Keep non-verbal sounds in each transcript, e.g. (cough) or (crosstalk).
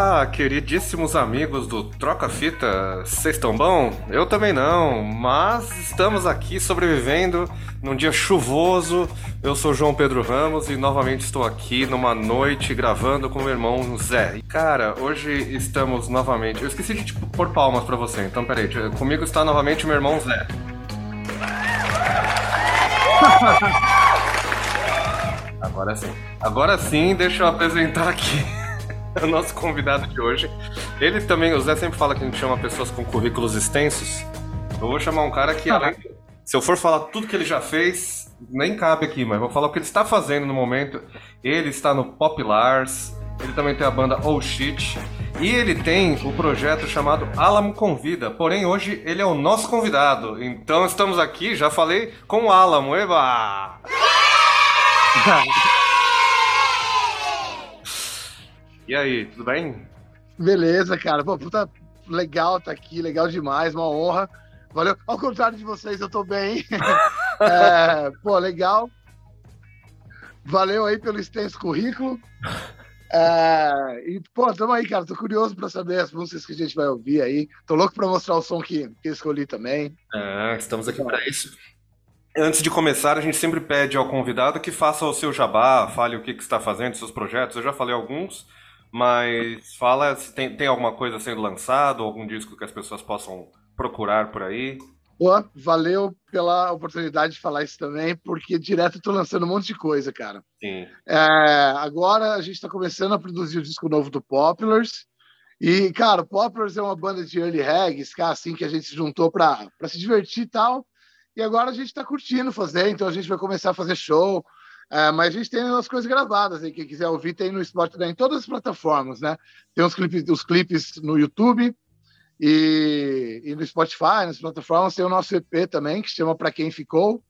Olá, olá, queridíssimos amigos do Troca Fita, vocês estão bom? Eu também não, mas estamos aqui sobrevivendo num dia chuvoso. Eu sou João Pedro Ramos e novamente estou aqui numa noite gravando com meu irmão Zé. E cara, hoje estamos novamente. Eu esqueci de tipo, pôr palmas pra você, então peraí, comigo está novamente o meu irmão Zé. (laughs) Agora sim. Agora sim, deixa eu apresentar aqui (laughs) o nosso convidado de hoje. Ele também, o Zé sempre fala que a gente chama pessoas com currículos extensos. Eu vou chamar um cara que, além, se eu for falar tudo que ele já fez, nem cabe aqui, mas vou falar o que ele está fazendo no momento. Ele está no Populars, ele também tem a banda Oh Shit. E ele tem o projeto chamado Alamo Convida. Porém, hoje ele é o nosso convidado. Então estamos aqui, já falei com o Alamo. Eba! (laughs) E aí, tudo bem? Beleza, cara. Pô, puta legal tá aqui, legal demais, uma honra. Valeu. Ao contrário de vocês, eu tô bem. (laughs) é, pô, legal. Valeu aí pelo extenso currículo. É, e, pô, tamo aí, cara. Tô curioso pra saber as músicas que a gente vai ouvir aí. Tô louco pra mostrar o som que, que escolhi também. É, estamos aqui para isso. Antes de começar, a gente sempre pede ao convidado que faça o seu jabá, fale o que, que está fazendo, seus projetos. Eu já falei alguns, mas fala se tem, tem alguma coisa sendo lançado, algum disco que as pessoas possam procurar por aí. Pô, valeu pela oportunidade de falar isso também, porque direto eu tô lançando um monte de coisa, cara. Sim. É, agora a gente está começando a produzir o disco novo do Populars. E, cara, o Populars é uma banda de early reggae, ska, assim, que a gente se juntou para se divertir e tal. E agora a gente está curtindo fazer, então a gente vai começar a fazer show. É, mas a gente tem as coisas gravadas aí, quem quiser ouvir tem no Spotify, em todas as plataformas, né? Tem os clipes, os clipes no YouTube e, e no Spotify, nas plataformas, tem o nosso EP também, que chama Pra Quem Ficou,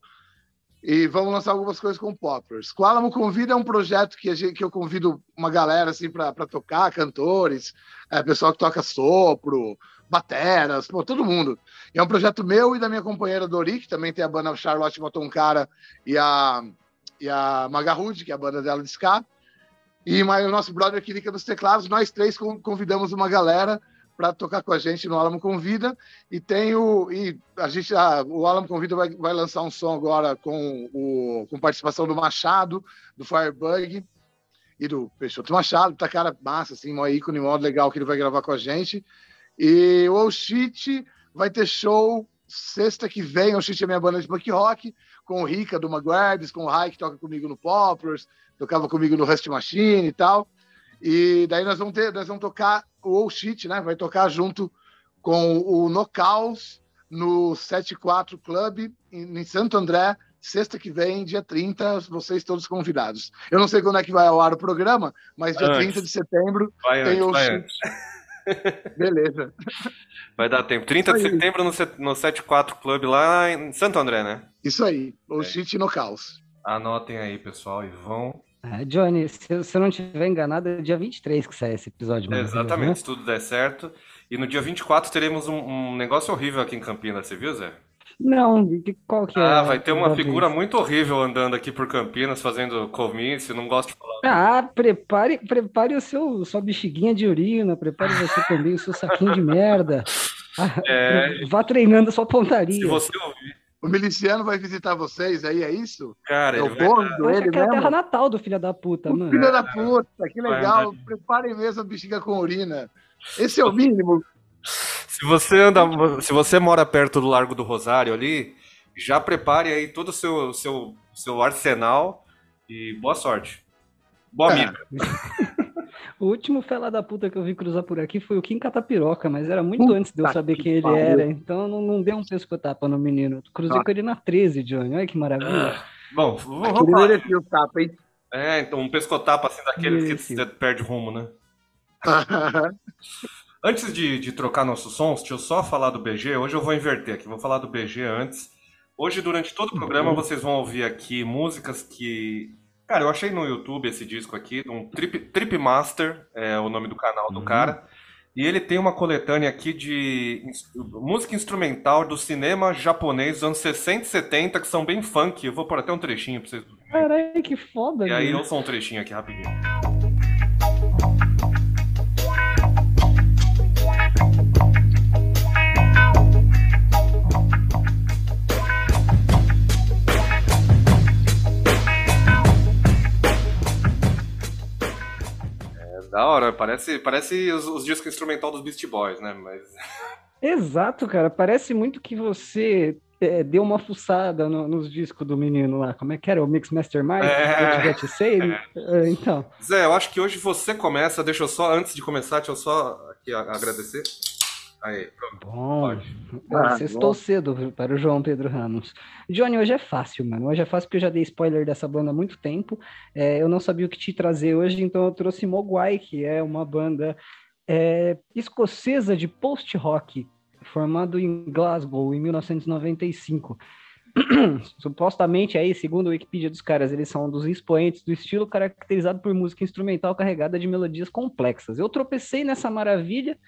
e vamos lançar algumas coisas com Poppers. O Alamo Convida é um projeto que, gente, que eu convido uma galera assim para tocar, cantores, é, pessoal que toca sopro, bateras, pô, todo mundo. E é um projeto meu e da minha companheira Dori, que também tem a banda Charlotte Motoncara e a e a Magarud, que é a banda dela de ska, e o nosso brother Kirica dos teclados, nós três convidamos uma galera para tocar com a gente no Alamo Convida. E tem o e a gente a, o Alamo Convida vai, vai lançar um som agora com o com participação do Machado, do Firebug e do Peixoto Machado, tá cara massa assim, um ícone modo legal que ele vai gravar com a gente. E o Oshit vai ter show sexta que vem, o Oshit é minha banda de punk rock com o Rica do Maguardes, com o Rai que toca comigo no Poplars, tocava comigo no Rust Machine e tal. E daí nós vamos ter, nós vamos tocar o All Shit, né? Vai tocar junto com o Nocaus no 74 Club em, em Santo André, sexta que vem, dia 30, vocês todos convidados. Eu não sei quando é que vai ao ar o programa, mas dia antes. 30 de setembro vai tem antes, o Shit. Beleza. Vai dar tempo. 30 de setembro no, no 74 Club lá em Santo André, né? Isso aí. O é. Shit no caos. Anotem aí, pessoal, e vão. É, Johnny, se, se eu não estiver enganado, é dia 23 que sai esse episódio. É, exatamente, né? se tudo der certo. E no dia 24 teremos um, um negócio horrível aqui em Campinas, você viu, Zé? Não, qual que é? Ah, vai ter uma figura vez? muito horrível andando aqui por Campinas, fazendo comício, não gosto de falar. Ah, prepare, prepare o seu, sua bexiguinha de urina, prepare você também o seu saquinho de merda. (laughs) É... Vá treinando a sua pontaria. Se você ouvir. O miliciano vai visitar vocês aí, é isso? Cara, é o bônus ele é a terra natal do filho da puta, o mano. Filho da puta, que legal. Preparem mesmo a bexiga com urina. Esse é o mínimo. Se você anda, se você mora perto do Largo do Rosário ali, já prepare aí todo o seu, seu, seu arsenal e boa sorte. Boa é. (laughs) O último fela da puta que eu vi cruzar por aqui foi o Kim Catapiroca, mas era muito Puta antes de eu saber que quem ele era, então não, não deu um pescotapa no menino. Cruzei ah. com ele na 13, Johnny, olha que maravilha. Ah. Bom, vamos lá. o tapa, hein? É, então um pescotapa assim daquele que você perde rumo, né? (laughs) Antes de, de trocar nossos sons, deixa eu só falar do BG. Hoje eu vou inverter aqui, vou falar do BG antes. Hoje, durante todo o programa, uhum. vocês vão ouvir aqui músicas que. Cara, eu achei no YouTube esse disco aqui, um Trip, Trip Master, é o nome do canal do uhum. cara. E ele tem uma coletânea aqui de música instrumental do cinema japonês dos anos 60 e 70, que são bem funk. Eu vou pôr até um trechinho pra vocês. Caralho, que foda, E aí eu sou um trechinho aqui rapidinho. Da hora, parece, parece os, os discos instrumental dos Beast Boys, né? Mas. (laughs) Exato, cara. Parece muito que você é, deu uma fuçada no, nos discos do menino lá. Como é que era? O Mix Mastermind? É... Get? (laughs) É. Então. Zé, eu acho que hoje você começa. Deixa eu só, antes de começar, deixa eu só aqui agradecer. Aí, pronto. Bom, ah, estou cedo para o João Pedro Ramos. Johnny, hoje é fácil, mano. Hoje é fácil porque eu já dei spoiler dessa banda há muito tempo. É, eu não sabia o que te trazer hoje, então eu trouxe Mogwai, que é uma banda é, escocesa de post-rock, formado em Glasgow em 1995. (clears throat) Supostamente aí, segundo a Wikipedia dos caras, eles são um dos expoentes do estilo caracterizado por música instrumental carregada de melodias complexas. Eu tropecei nessa maravilha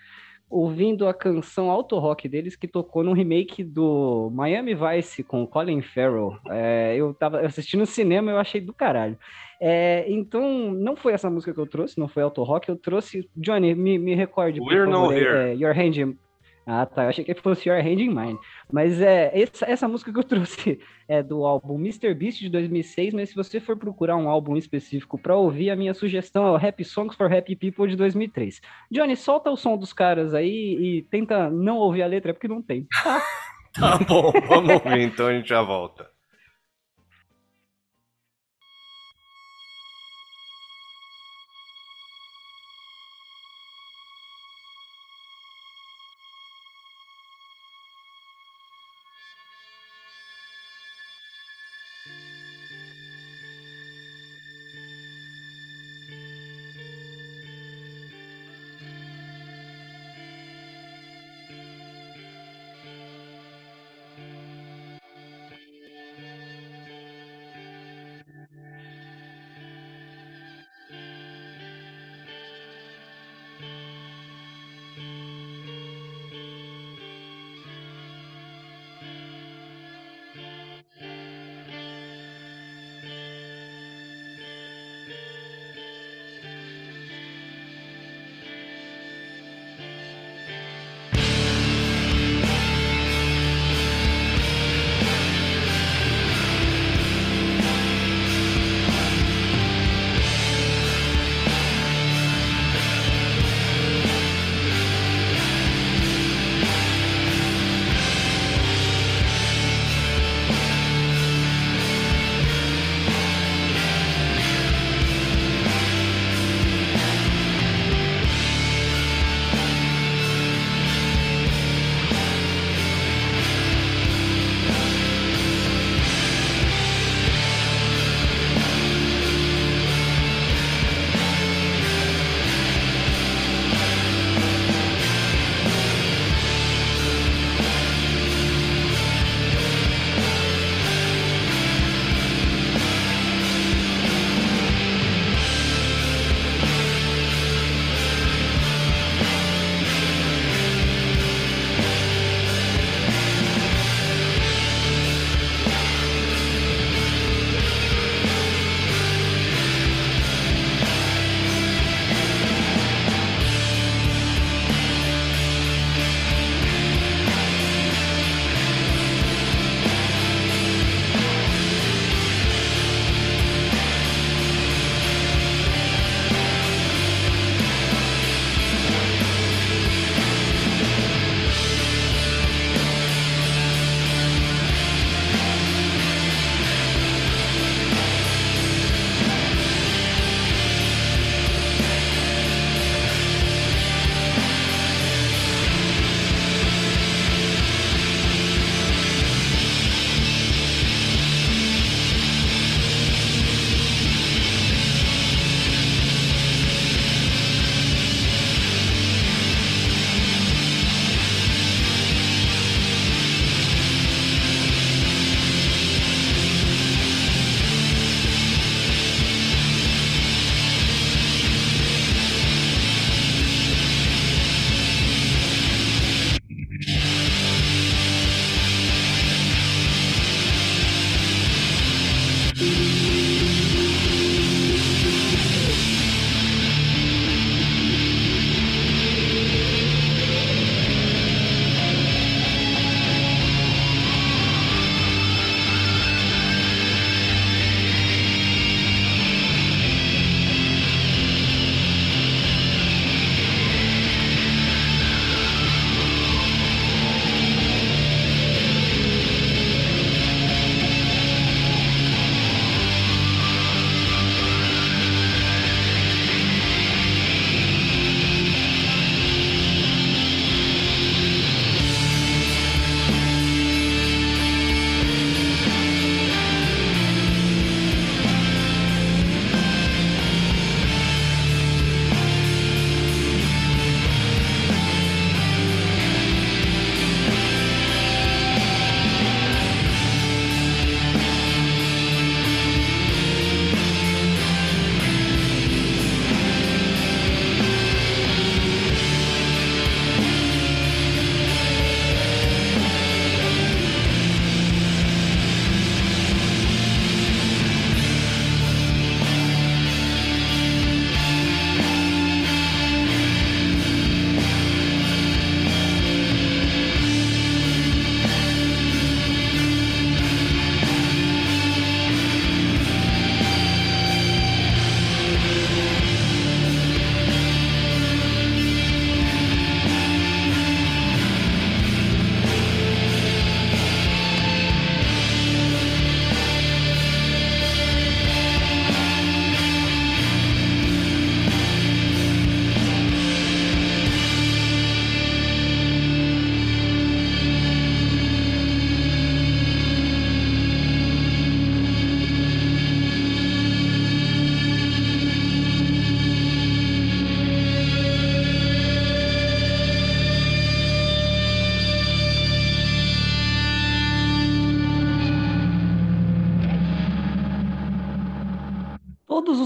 ouvindo a canção auto rock deles que tocou no remake do Miami Vice com Colin Farrell. É, eu tava assistindo no cinema eu achei do caralho. É, então, não foi essa música que eu trouxe, não foi auto rock, eu trouxe. Johnny, me, me recorde, por We're favor, é, Your Hand ah, tá. Eu achei que fosse Your Hand in Mine. Mas é, essa, essa música que eu (laughs) trouxe é do álbum Mr. Beast de 2006. Mas se você for procurar um álbum específico para ouvir, a minha sugestão é o Happy Songs for Happy People de 2003. Johnny, solta o som dos caras aí e tenta não ouvir a letra, porque não tem. Tá, (laughs) tá bom, vamos ouvir então, a gente já volta.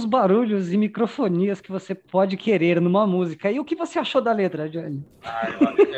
Barulhos e microfonias que você pode querer numa música. E o que você achou da letra, Johnny? Ah,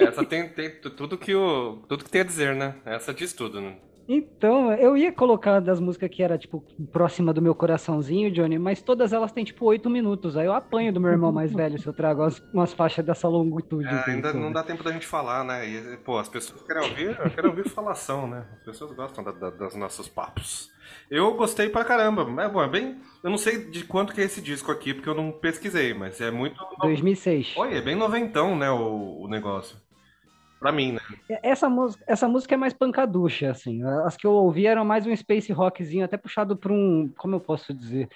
essa tem, tem tudo, que o, tudo que tem a dizer, né? Essa diz tudo, né? Então, eu ia colocar das músicas que era, tipo, próxima do meu coraçãozinho, Johnny, mas todas elas têm, tipo, oito minutos. Aí eu apanho do meu irmão mais velho se eu trago as, umas faixas dessa longitude. É, ainda não dá tempo da gente falar, né? E, pô, as pessoas querem ouvir, querem ouvir falação, né? As pessoas gostam da, da, dos nossos papos. Eu gostei pra caramba. É bom, é bem. Eu não sei de quanto que é esse disco aqui, porque eu não pesquisei, mas é muito. 2006. Olha, é bem noventão, né? O, o negócio. Pra mim, né? Essa música, essa música é mais pancaducha, assim. As que eu ouvi eram mais um space rockzinho, até puxado por um. Como eu posso dizer?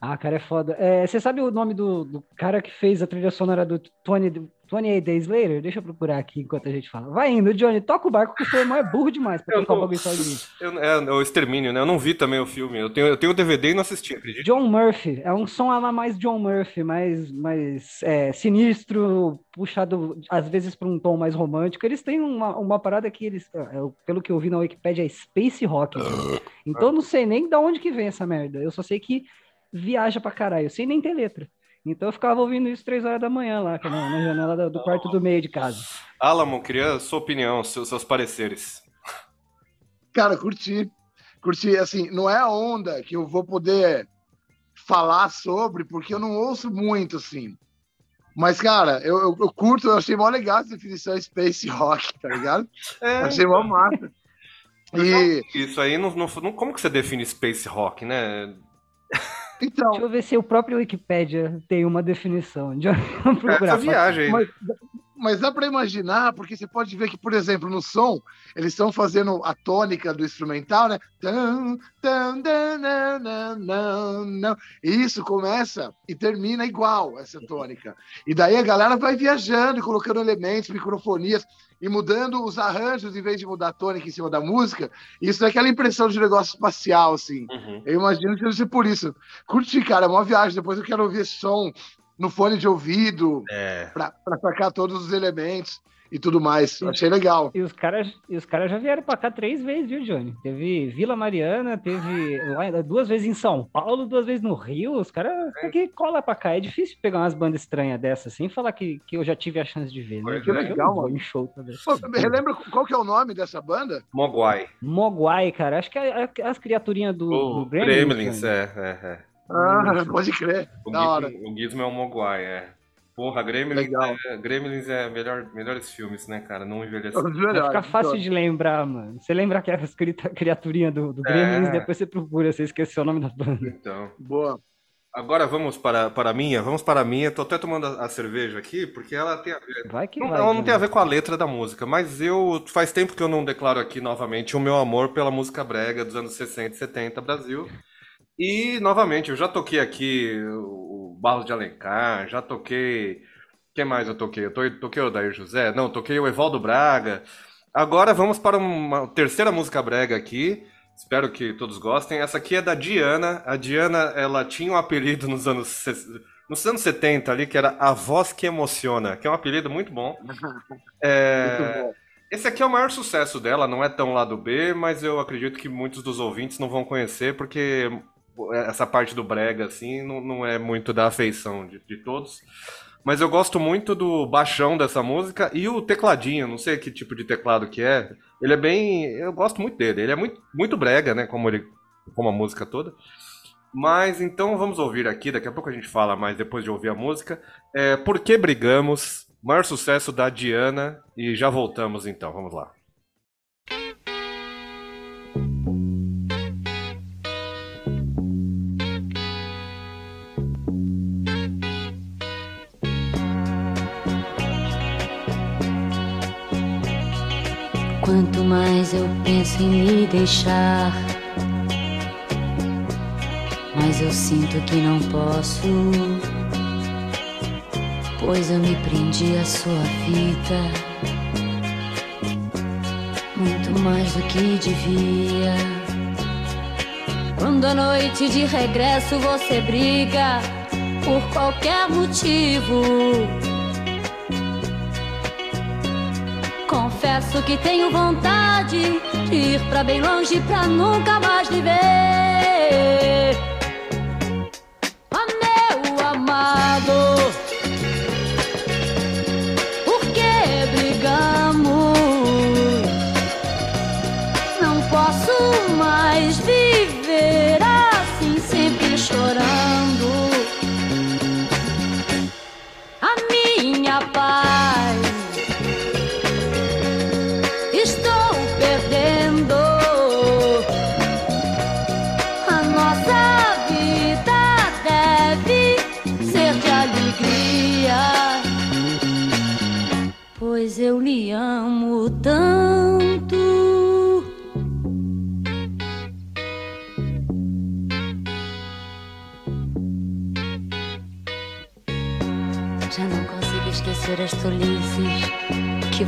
Ah, cara, é foda. É, você sabe o nome do, do, cara que fez a trilha sonora do 20, 28 Days Later? Deixa eu procurar aqui enquanto a gente fala. Vai indo, Johnny, toca o barco que o seu irmão é burro demais pra tocar o bagulho sozinho. (laughs) Eu, é, é, o Extermínio, né? Eu não vi também o filme. Eu tenho, eu tenho o DVD e não assisti, acredito. John Murphy. É um som a mais John Murphy, mais, mais é, sinistro, puxado às vezes para um tom mais romântico. Eles têm uma, uma parada que eles, é, pelo que eu vi na Wikipedia, é Space Rock. Então eu não sei nem de onde que vem essa merda. Eu só sei que viaja pra caralho, sem nem ter letra. Então eu ficava ouvindo isso três horas da manhã lá, na, na janela do quarto do meio de casa. Alamo, queria sua opinião, seus, seus pareceres. Cara, curti. Curti, assim, não é a onda que eu vou poder falar sobre, porque eu não ouço muito, assim. Mas, cara, eu, eu, eu curto, eu achei mó legal essa definição Space Rock, tá ligado? É. Achei mó massa. E... Isso aí, não, não, como que você define Space Rock, né? Então, Deixa eu ver se o próprio Wikipedia tem uma definição. De essa viagem. Mas, mas dá para imaginar, porque você pode ver que, por exemplo, no som, eles estão fazendo a tônica do instrumental, né? E isso começa e termina igual essa tônica. E daí a galera vai viajando e colocando elementos, microfonias e mudando os arranjos em vez de mudar a tônica em cima da música. Isso é aquela impressão de negócio espacial, assim. Uhum. Eu imagino que seja por isso. Curti, cara, é uma viagem. Depois eu quero ouvir esse som no fone de ouvido é. para sacar todos os elementos e tudo mais. E, Achei legal. E os caras e os caras já vieram para cá três vezes, viu, Johnny? Teve Vila Mariana, teve duas vezes em São Paulo, duas vezes no Rio. Os caras é. que cola para cá. É difícil pegar umas bandas estranhas dessas assim e falar que, que eu já tive a chance de ver. Né? Que legal, mano. Em show também. Pô, relembra qual que é o nome dessa banda? Mogwai. Mogwai, cara. Acho que é, é as criaturinhas do, o do Gremlins. Gremlins, é, é, é. Ah, pode crer. O, da hora. o Gizmo é o Mogwai, é. Porra, Gremlins, é, Gremlins é melhor, melhores filmes, né, cara? Não envelheceu. Vai ficar fácil de lembrar, mano. Você lembra aquela criaturinha do, do Gremlins, é. depois você procura, você esqueceu o nome da banda. Então. Boa. Agora vamos para, para a minha, vamos para a minha. Tô até tomando a, a cerveja aqui, porque ela tem a ver. Vai que não, vai, ela não tem a ver com a letra da música, mas eu faz tempo que eu não declaro aqui novamente o meu amor pela música brega dos anos 60 e 70 Brasil. E, novamente, eu já toquei aqui o Barros de Alencar, já toquei. Quem mais eu toquei? Eu toquei o Dair José? Não, toquei o Evaldo Braga. Agora vamos para uma terceira música brega aqui. Espero que todos gostem. Essa aqui é da Diana. A Diana, ela tinha um apelido nos anos, nos anos 70 ali, que era A Voz Que Emociona, que é um apelido muito bom. (laughs) É... Muito bom. Esse aqui é o maior sucesso dela, não é tão lado B, mas eu acredito que muitos dos ouvintes não vão conhecer, porque essa parte do brega, assim, não, não é muito da afeição de, de todos. Mas eu gosto muito do baixão dessa música e o tecladinho, não sei que tipo de teclado que é. Ele é bem. Eu gosto muito dele. Ele é muito, muito brega, né? Como, ele, como a música toda. Mas então vamos ouvir aqui, daqui a pouco a gente fala mais depois de ouvir a música. É, Por que brigamos? Maior sucesso da Diana. E já voltamos então, vamos lá. Quanto mais eu penso em me deixar, mais eu sinto que não posso. Pois eu me prendi à sua vida, muito mais do que devia. Quando à noite de regresso você briga por qualquer motivo Confesso que tenho vontade de ir pra bem longe pra nunca mais viver.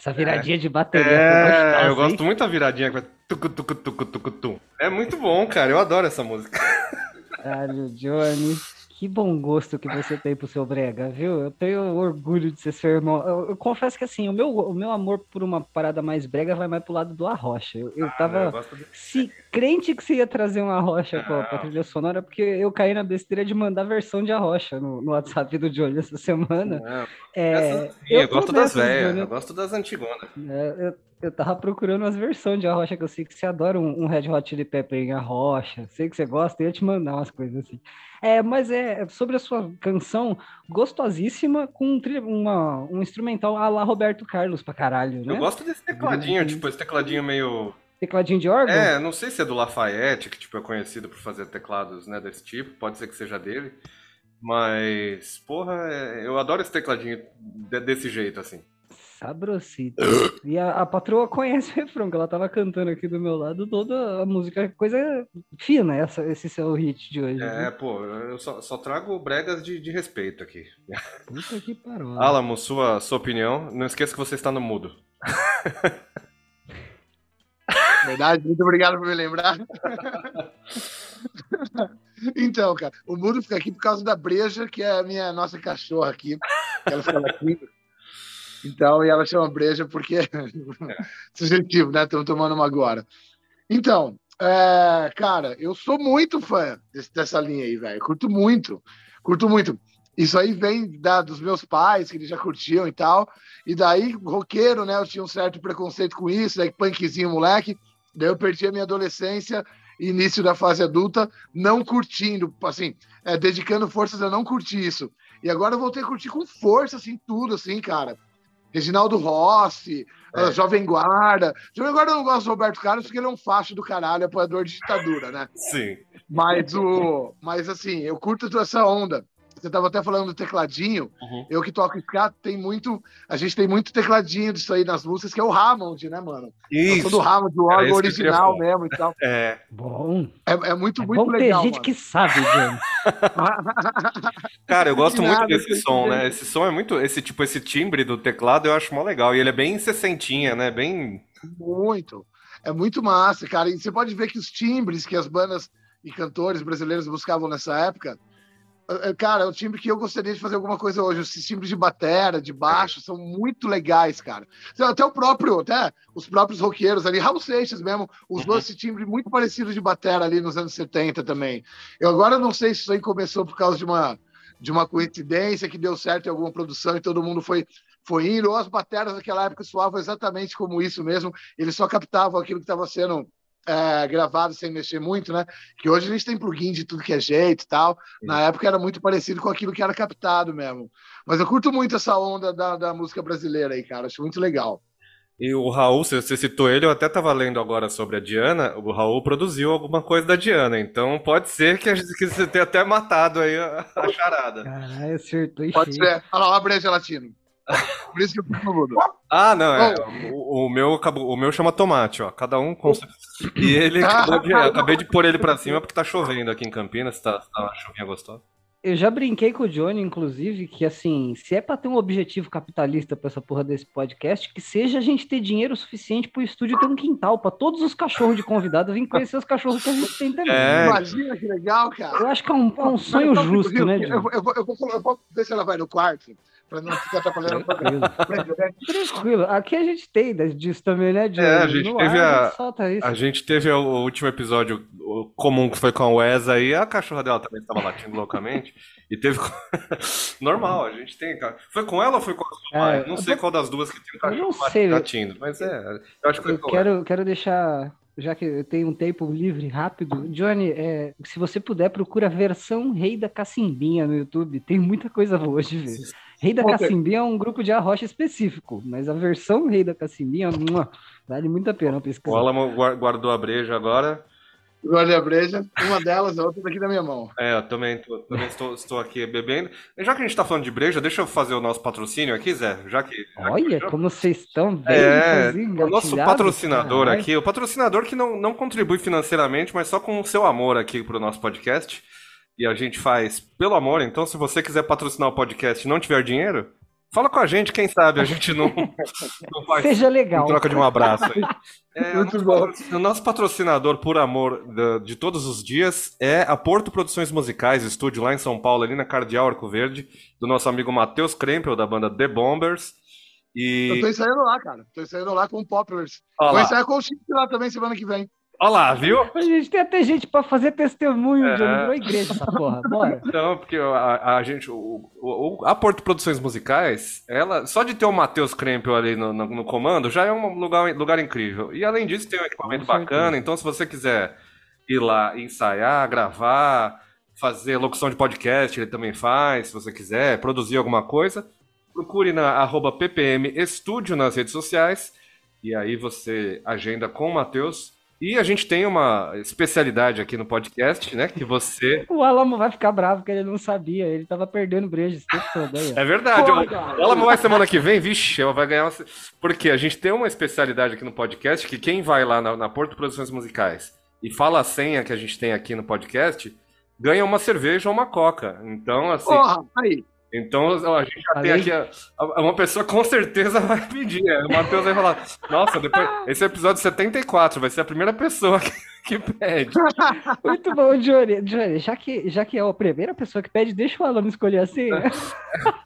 Essa viradinha de bateria é, gostosa, eu gosto muito da viradinha. Tucu, tucu, tucu, tucu, tucu. É muito bom, cara. Eu adoro essa música. Caralho, Johnny. Que bom gosto que você tem pro seu brega, viu? Eu tenho orgulho de ser seu irmão. Eu, eu, confesso que assim, o meu, o meu amor por uma parada mais brega vai mais pro lado do Arrocha. Eu, eu ah, tava eu de... se, crente que você ia trazer uma Arrocha pra, pra, trilha sonora, porque eu caí na besteira de mandar versão de Arrocha no, no WhatsApp do Johnny essa semana. É, eu, gosto das velhas, eu gosto das antigonas. É, eu, tava procurando as versões de Arrocha, que eu sei que você adora um, um Red Hot Chili Pepper em Arrocha, sei que você gosta, eu ia te mandar umas coisas assim. É, mas é sobre a sua canção, gostosíssima, com um, uma, um instrumental a la Roberto Carlos pra caralho, né? Eu gosto desse tecladinho, tipo, esse tecladinho meio... Tecladinho de órgão? É, não sei se é do Lafayette, que tipo, é conhecido por fazer teclados né, desse tipo, pode ser que seja dele, mas, porra, é, eu adoro esse tecladinho desse jeito, assim. Sabrosito. E a, a, patroa conhece o refrão, que ela tava cantando aqui do meu lado toda a música, coisa fina, essa, esse seu hit de hoje. É, viu? pô, eu só, só, trago bregas de, de respeito aqui. Puta que parou. Alamo, sua, sua opinião. Não esqueça que você está no mudo. (laughs) Verdade, muito obrigado por me lembrar. (laughs) então, cara, o mudo fica aqui por causa da breja, que é a minha nossa cachorra aqui. Ela fica aqui. Então, e ela chama breja porque é sugestivo, né? Estamos tomando uma agora. Então, é, cara, eu sou muito fã desse, dessa linha aí, velho. Curto muito, curto muito. Isso aí vem da, dos meus pais, que eles já curtiam e tal. E daí, roqueiro, né? Eu tinha um certo preconceito com isso, daí punkzinho, moleque. Daí eu perdi a minha adolescência, início da fase adulta, não curtindo, assim, é, dedicando forças a não curtir isso. E agora eu voltei a curtir com força, assim, tudo, assim, cara. Reginaldo Rossi, é. Jovem Guarda. Jovem Guarda eu não gosto do Roberto Carlos porque ele é um facho do caralho, apoiador de ditadura, né? Sim. Mas, o, mas assim, eu curto toda essa onda. Você estava até falando do tecladinho. Uhum. Eu que toco ska, tem muito. A gente tem muito tecladinho disso aí nas músicas, que é o Hammond, né, mano? Isso. Eu sou do Hammond, do órgão original mesmo e tal. É. Bom. É, é muito, é muito bom legal. Tem gente mano. que sabe, James. (laughs) Cara, eu gosto muito desse som, né? Esse som é muito. Esse tipo, esse timbre do teclado eu acho mó legal. E ele é bem sessentinha, né? Bem. Muito. É muito massa, cara. E você pode ver que os timbres que as bandas e cantores brasileiros buscavam nessa época cara, é o timbre que eu gostaria de fazer alguma coisa hoje. Esses timbres de batera, de baixo, são muito legais, cara. Então, até o próprio, até os próprios roqueiros ali, Raul Seixas mesmo, usou uhum. esse timbre muito parecido de batera ali nos anos 70 também. Eu agora não sei se isso aí começou por causa de uma, de uma coincidência que deu certo em alguma produção e todo mundo foi foi indo, ou as bateras daquela época soavam exatamente como isso mesmo, eles só captavam aquilo que estava sendo é, gravado sem mexer muito, né? Que hoje a gente tem plugin de tudo que é jeito e tal. Na época era muito parecido com aquilo que era captado mesmo. Mas eu curto muito essa onda da, da música brasileira aí, cara. Acho muito legal. E o Raul, você citou ele, eu até estava lendo agora sobre a Diana. O Raul produziu alguma coisa da Diana, então pode ser que, a gente, que você tenha até matado aí a, a charada. Caralho, acertou Pode ser. Olha lá, breja latino. (laughs) Por isso que eu fico mudo. Ah, não, é. O, o meu, acabou- o meu chama tomate, ó. Cada um com. E ele (laughs) acabou de. eu acabei de pôr ele pra cima porque tá chovendo aqui em Campinas, tá, tá uma chuvinha gostosa. Eu já brinquei com o Johnny, inclusive, que assim, se é pra ter um objetivo capitalista pra essa porra desse podcast, que seja a gente ter dinheiro suficiente pro estúdio ter um quintal pra todos os cachorros de convidado virem conhecer os cachorros que a gente tem também. É. Imagina que legal, cara. Eu acho que é um, é um sonho então, justo, viu, né, eu, Johnny? vou, eu, vou, eu, vou, eu vou ver se ela vai no quarto, pra não ficar atrapalhando. Tranquilo. Tranquilo. Aqui a gente tem disso também, né, Johnny? É, a gente No teve ar, a- gente solta isso. A gente teve o último episódio o comum que foi com a Wesa aí, a cachorra dela também estava latindo loucamente. E teve. (laughs) Normal, a gente tem. Foi com ela ou foi com a sua É, mãe? Não sei tô- qual das duas que tem um cachorro sei. latindo, mas é. Eu acho que foi Eu com ela. quero, quero deixar, já que eu tenho um tempo livre rápido, Johnny, é, se você puder, procura a versão Rei da Cacimbinha no YouTube. Tem muita coisa boa de ver. Rei da Ok. Cacimbinha é um grupo de arrocha específico, mas a versão Rei da Cacimbinha vale muito a pena O pesquisar. Alamo guar- guardou a breja agora. Guardei a breja, uma delas, a outra daqui da minha mão. É, eu também, tô- também estou, estou aqui bebendo. E já que a gente está falando de breja, deixa eu fazer o nosso patrocínio aqui, Zé. Já que. já que- Olha como vocês estão bem É, o nosso patrocinador caralho. aqui, o patrocinador que não, não contribui financeiramente, mas só com o seu amor aqui pro nosso podcast. E a gente faz pelo amor, então se você quiser patrocinar o podcast e não tiver dinheiro, fala com a gente, quem sabe a gente não, (laughs) não faz Seja legal. em troca de um abraço aí. É, o, Muito nosso bom. o nosso patrocinador por amor da- de todos os dias é a Porto Produções Musicais, estúdio lá em São Paulo, ali na Cardeal Arco Verde, do nosso amigo Matheus Krempel, da banda The Bombers. E. Eu tô ensaiando lá, cara. Tô ensaiando lá com o Poplars. Olha Vou lá, ensaiar com o Chico lá também semana que vem. Olha lá, viu? A gente tem até gente pra fazer testemunho, É. Johnny. Virou igreja essa porra. Bora. Então, porque a, a gente, o, o- a Porto Produções Musicais, ela, só de ter o Matheus Krempel ali no, no- no comando, já é um lugar, lugar incrível. E além disso, tem um equipamento bacana, então se você quiser ir lá ensaiar, gravar, fazer locução de podcast, ele também faz, se você quiser, produzir alguma coisa, procure na arroba ppm Estúdio nas redes sociais, e aí você agenda com o Matheus. E a gente tem uma especialidade aqui no podcast, né? Que você O Alamo vai ficar bravo porque ele não sabia. Ele tava perdendo breja esse tempo todo aí. É verdade. Pô, o- não vai semana que vem, vixe, ela vai ganhar uma... Porque a gente tem uma especialidade aqui no podcast que quem vai lá na, na Porto Produções Musicais e fala a senha que a gente tem aqui no podcast, ganha uma cerveja ou uma coca. Então, assim, Porra, aí. Então a gente já tem aqui a- a- uma pessoa com certeza (laughs) vai pedir. É, O Matheus vai falar, nossa, depois, esse é o episódio 74, vai ser a primeira pessoa que, (laughs) que pede. (laughs) Muito bom, Johnny. Johnny, já que, já que é a primeira pessoa que pede, deixa o Alamo escolher a senha.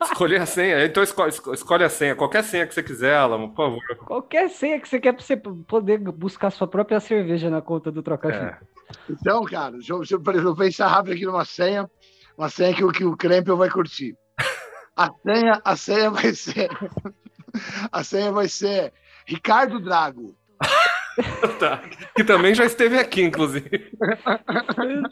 Escolher a senha. Então escolhe, escolhe a senha, qualquer senha que você quiser, Alamo, por favor. Qualquer senha que você quer pra você poder buscar sua própria cerveja na conta do Troca-Fita. É. Então, cara, deixa eu, deixa eu- pensar rápido aqui numa senha. Uma senha que, o- que o Krempel vai curtir. A senha, a senha vai ser. A senha vai ser Ricardo Drago. (laughs) Tá. Que também já esteve aqui, inclusive.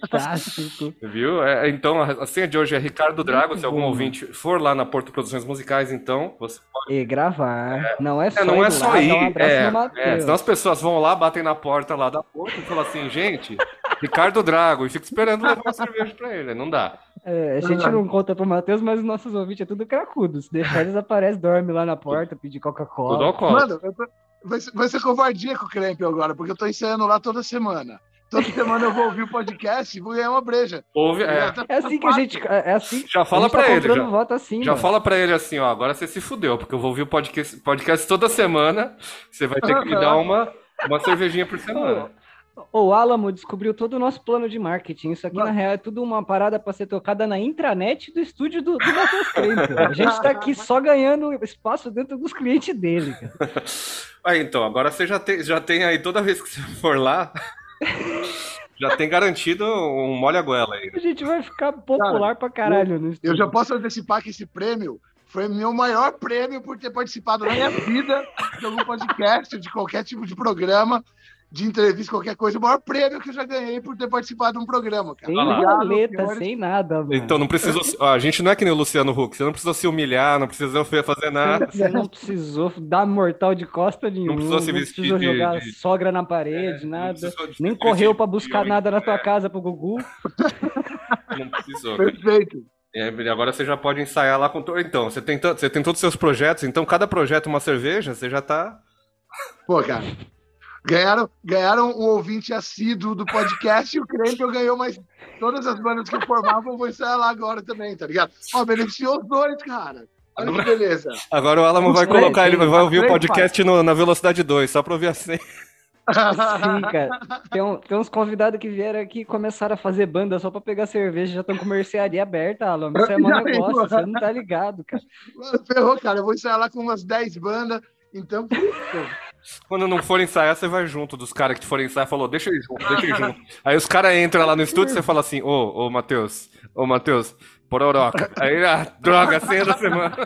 Fantástico. Viu? É, então, a senha de hoje é Ricardo Drago. Muito Se algum bom. ouvinte for lá na Porto Produções Musicais, então, você E gravar. Não é só É, não ir é só ir. É, é, Matheus. senão as pessoas vão lá, batem na porta lá da Porto e falam assim, gente, Ricardo Drago, e fica esperando levar uma cerveja pra ele. Não dá. É, a gente não conta pro Matheus, mas os nossos ouvintes é tudo cracudo. Se deixar, eles aparecem, dormem lá na porta, pedir Coca-Cola. Mano, tô- vai, ser, vai ser covardia com o Krempel agora, porque eu tô ensaiando lá toda semana. Toda semana eu vou ouvir o podcast e vou ganhar uma breja. Ouve, é, É assim que a gente. É assim. já fala a gente pra tá ele. Já, voto assim. já mano. fala pra ele assim, ó, agora você se fudeu, porque eu vou ouvir o podcast, podcast toda semana, você vai ter que me dar (laughs) uma, uma cervejinha por semana. O Alamo descobriu todo o nosso plano de marketing. Isso aqui, na real, é tudo uma parada para ser tocada na intranet do estúdio do, do Matheus Krempel. A gente tá aqui só ganhando espaço dentro dos clientes dele, cara. Aí, (laughs) então, agora você já tem, já tem aí, toda vez que você for lá, (laughs) já tem garantido um molha-goela aí. A gente vai ficar popular pra caralho no Eu estúdio. já posso antecipar que esse prêmio foi meu maior prêmio por ter participado na minha vida de algum podcast, de qualquer tipo de programa. De entrevista, qualquer coisa, o maior prêmio que eu já ganhei por ter participado de um programa, cara. Sem roleta, sem nada, mano. Então não precisa. a gente não é que nem o Luciano Huck, você não precisa se humilhar, não precisa fazer nada. Você não precisou dar mortal de costa nenhuma. Não precisou se vestir. Não precisou jogar de... sogra na parede, é, nada. Nem correu para buscar nada na tua é. casa pro Gugu. (laughs) Não precisou. Perfeito. E agora você já pode ensaiar lá com. Então, você tem, você tem todos os seus projetos, então cada projeto uma cerveja, você já tá. Pô, cara. Ganharam, ganharam um ouvinte assíduo do podcast e o Krempel ganhou mais. Todas as bandas que formavam vou ensaiar lá agora também, tá ligado? Ó, beneficiou os dois, cara. Olha agora, que beleza. Agora o Alamo vai colocar, ele vai ouvir o podcast no, na velocidade 2, só pra ouvir assim. Sim, cara. Tem, um, tem uns convidados que vieram aqui e começaram a fazer banda só pra pegar cerveja, já estão com mercearia aberta, Alan. Isso é (laughs) mau negócio, você não tá ligado, cara. Mano, ferrou, cara. Eu vou ensaiar lá com umas 10 bandas, então. Quando não for ensaiar, você vai junto dos caras que forem ensaiar falou, deixa eu ir junto, deixa eu ir junto. Aí os caras entram lá no estúdio e você fala assim, ô, ô, Matheus, ô, Matheus, pororoca. Aí, ah, droga, senha da semana.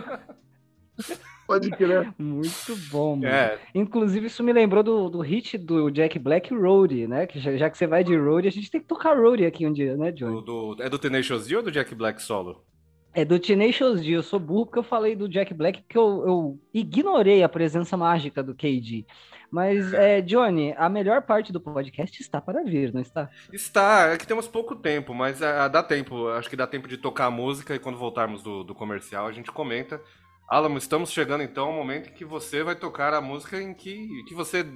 Pode crer. Muito bom, mano. É. Inclusive, isso me lembrou do, do hit do Jack Black Road, né? Que já, já, que você vai de Road, a gente tem que tocar Road aqui um dia, né, Johnny? Do, do, é do Tenacious D ou do Jack Black solo? É do Tenacious D. Eu sou burro porque eu falei do Jack Black porque eu, eu ignorei a presença mágica do KD. Mas, é, Johnny, a melhor parte do podcast está para vir, não está? Está. É que temos pouco tempo, mas é, dá tempo. Acho que dá tempo de tocar a música e quando voltarmos do, do comercial a gente comenta. Alamo, estamos chegando então ao momento em que você vai tocar a música em que, que você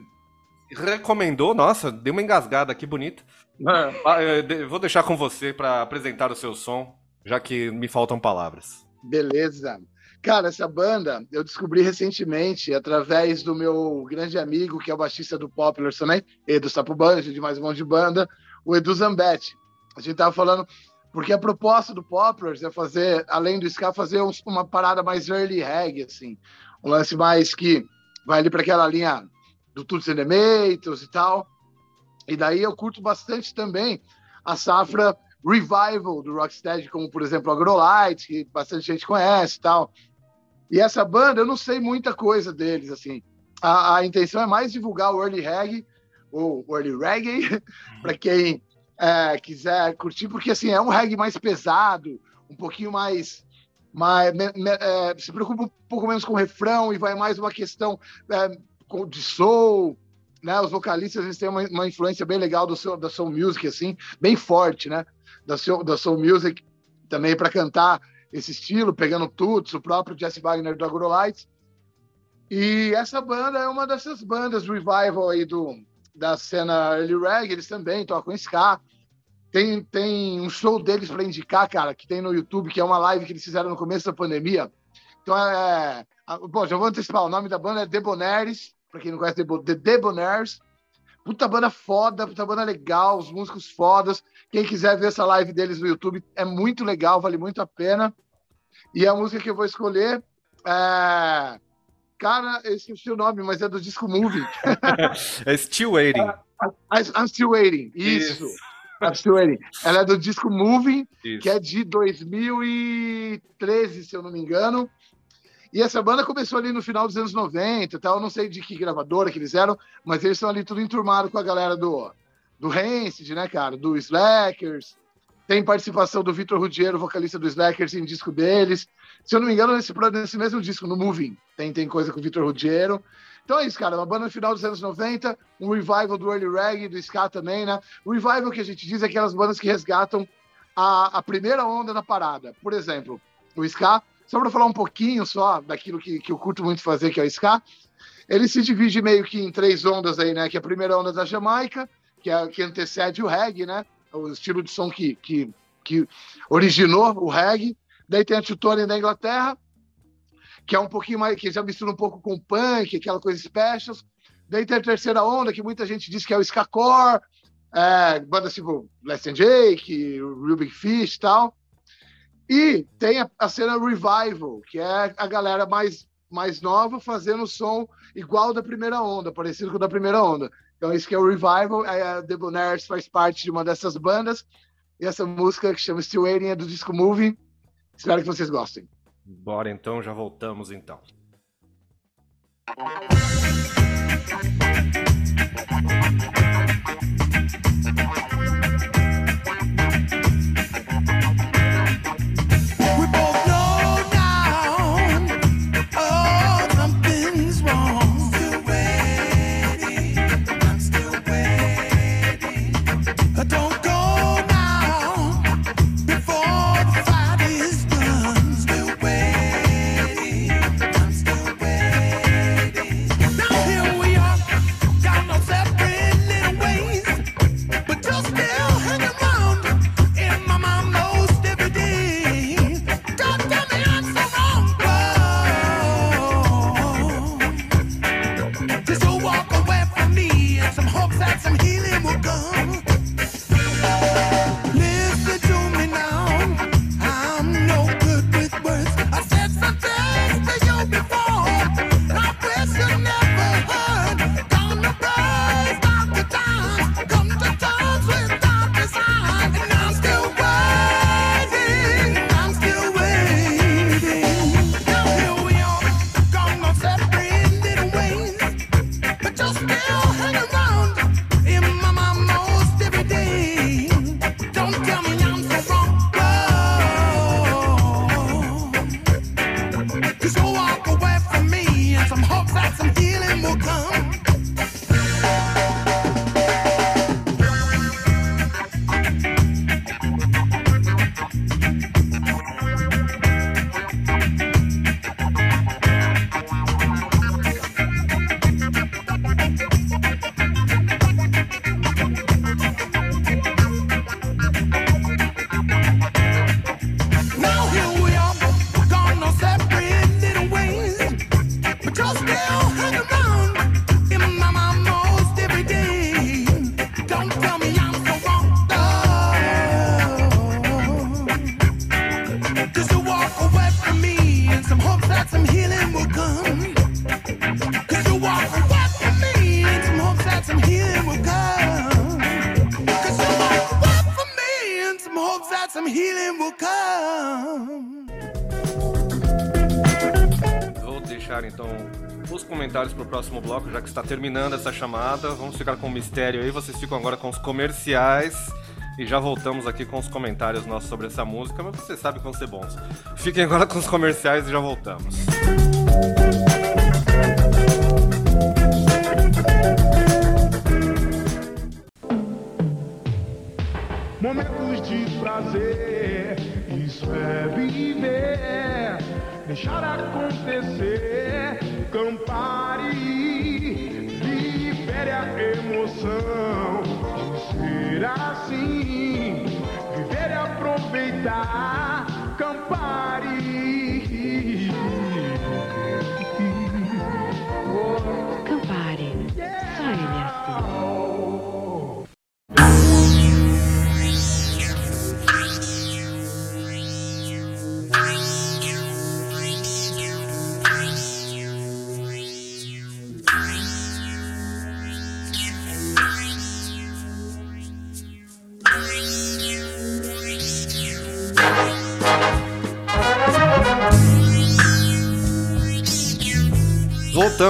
recomendou. Nossa, deu uma engasgada aqui bonita. (laughs) É. Ah, vou deixar com você para apresentar o seu som, já que me faltam palavras. Beleza. Cara, essa banda eu descobri recentemente através do meu grande amigo, que é o baixista do Popular também, Edu Sapo Banjo, de mais um monte de banda, o Edu Zambetti. A gente tava falando porque a proposta do Poplars é fazer, além do ska, fazer uma parada mais early reggae, assim. Um lance mais que vai ali para aquela linha do and the e tal. E daí eu curto bastante também a safra revival do Rocksteady, como, por exemplo, Agrolight, que bastante gente conhece e tal. E essa banda, eu não sei muita coisa deles, assim. A, a intenção é mais divulgar o early reggae, ou early reggae, (laughs) para quem é, quiser curtir, porque assim, é um reggae mais pesado, um pouquinho mais. mais me, me, é, se preocupa um pouco menos com o refrão e vai mais uma questão é, de soul. Né? Os vocalistas eles têm uma, uma influência bem legal do seu, da soul music, assim, bem forte, né? Da, seu, da soul music também para cantar esse estilo, pegando tudo, o próprio Jesse Wagner do Agrolights. E essa banda é uma dessas bandas revival aí do, da cena early reggae, eles também tocam ska. Tem, tem um show deles para indicar, cara, que tem no YouTube, que é uma live que eles fizeram no começo da pandemia. Então, é. Bom, já vou antecipar. O nome da banda é Debonaires, para quem não conhece, The Debonaires. Puta banda foda, puta banda legal, os músicos fodas. Quem quiser ver essa live deles no YouTube, é muito legal, vale muito a pena. E a música que eu vou escolher é. Cara, eu esqueci o nome, mas é do disco Movie. (laughs) é Still Waiting. I'm Still Waiting, isso. isso. Absolutely. Ela é do disco Moving, Isso. que é de 2013, se eu não me engano. E essa banda começou ali no final dos anos 90, tal. Eu não sei de que gravadora que eles eram, mas eles estão ali tudo enturmado com a galera do, do Rancid, né, cara? Do Slackers. Tem participação do Vitor Rudiero, vocalista do Slackers, em disco deles. Se eu não me engano, nesse, nesse mesmo disco, no Moving, tem, tem coisa com o Vitor Rudiero. Então é isso, cara. Uma banda final dos anos 90, um revival do early reggae, do ska também, né? O revival que a gente diz é aquelas bandas que resgatam a, a primeira onda na parada. Por exemplo, o ska, só para falar um pouquinho só daquilo que, que eu curto muito fazer, que é o ska, ele se divide meio que em três ondas aí, né? Que é a primeira onda da Jamaica, que, é, que antecede o reggae, né? O estilo de som que, que, que originou o reggae. Daí tem a Tutorial da Inglaterra, que é um pouquinho mais, que já mistura um pouco com punk, aquela coisa specials. Daí tem a terceira onda, que muita gente diz que é o Skacore, é, bandas tipo Less Than Jake, Rubik Fish e tal. E tem a, a, cena Revival, que é a galera mais, mais nova fazendo som igual da primeira onda, parecido com o da primeira onda. Então, isso que é o Revival. A The Bonaires faz parte de uma dessas bandas. E essa música que chama Still Waiting é do disco Movie. Espero que vocês gostem. Bora então, já voltamos então. Música comentários para o próximo bloco, já que está terminando essa chamada. Vamos ficar com o mistério aí. Vocês ficam agora com os comerciais. E já voltamos aqui com os comentários nossos sobre essa música, mas você sabe que vão ser bons. Fiquem agora com os comerciais e já voltamos. Momentos de prazer, isso é viver, deixar acontecer, Campari, sir.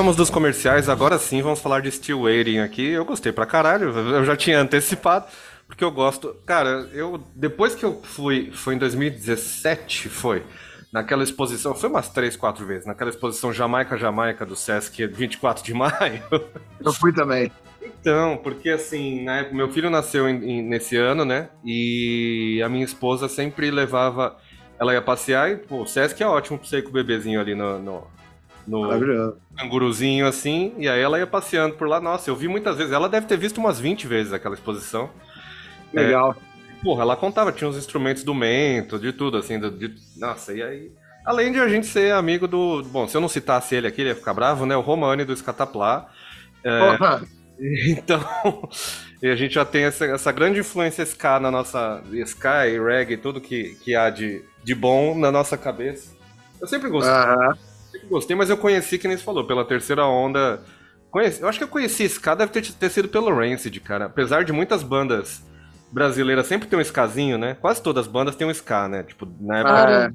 Voltamos dos comerciais, agora sim vamos falar de Still Waiting aqui. Eu gostei pra caralho, eu já tinha antecipado, porque eu gosto. Cara, eu depois que eu fui, foi em 2017, foi. Naquela exposição, foi umas três, quatro vezes, naquela exposição Jamaica Jamaica do Sesc 24 de (laughs) maio. Eu fui também. Então, porque assim, né, meu filho nasceu em- em- nesse ano, né? E a minha esposa sempre levava. Ela ia passear e, pô, o Sesc é ótimo pra você ir com o bebezinho ali no, no, no canguruzinho assim, e aí ela ia passeando por lá. Nossa, eu vi muitas vezes. Ela deve ter visto umas 20 vezes aquela exposição. Legal. Porra, ela contava, tinha os instrumentos do mento, de tudo, assim, de- nossa, e aí. Além de a gente ser amigo do. Bom, se eu não citasse ele aqui, ele ia ficar bravo, né? O Romani do Scataplá. É, Porra, (laughs) então, (laughs) e a gente já tem essa, essa grande influência ska na nossa. Ska e reggae, tudo que, que há de, de bom na nossa cabeça. Eu sempre gostei. aham. Gostei, mas eu conheci, que nem você falou, pela terceira onda. Conheci, eu acho que eu conheci Ska, deve ter, ter sido pelo Rancid, cara. Apesar de muitas bandas brasileiras sempre ter um Skazinho, né? Quase todas as bandas têm um Ska, né? Tipo, na época. Cara,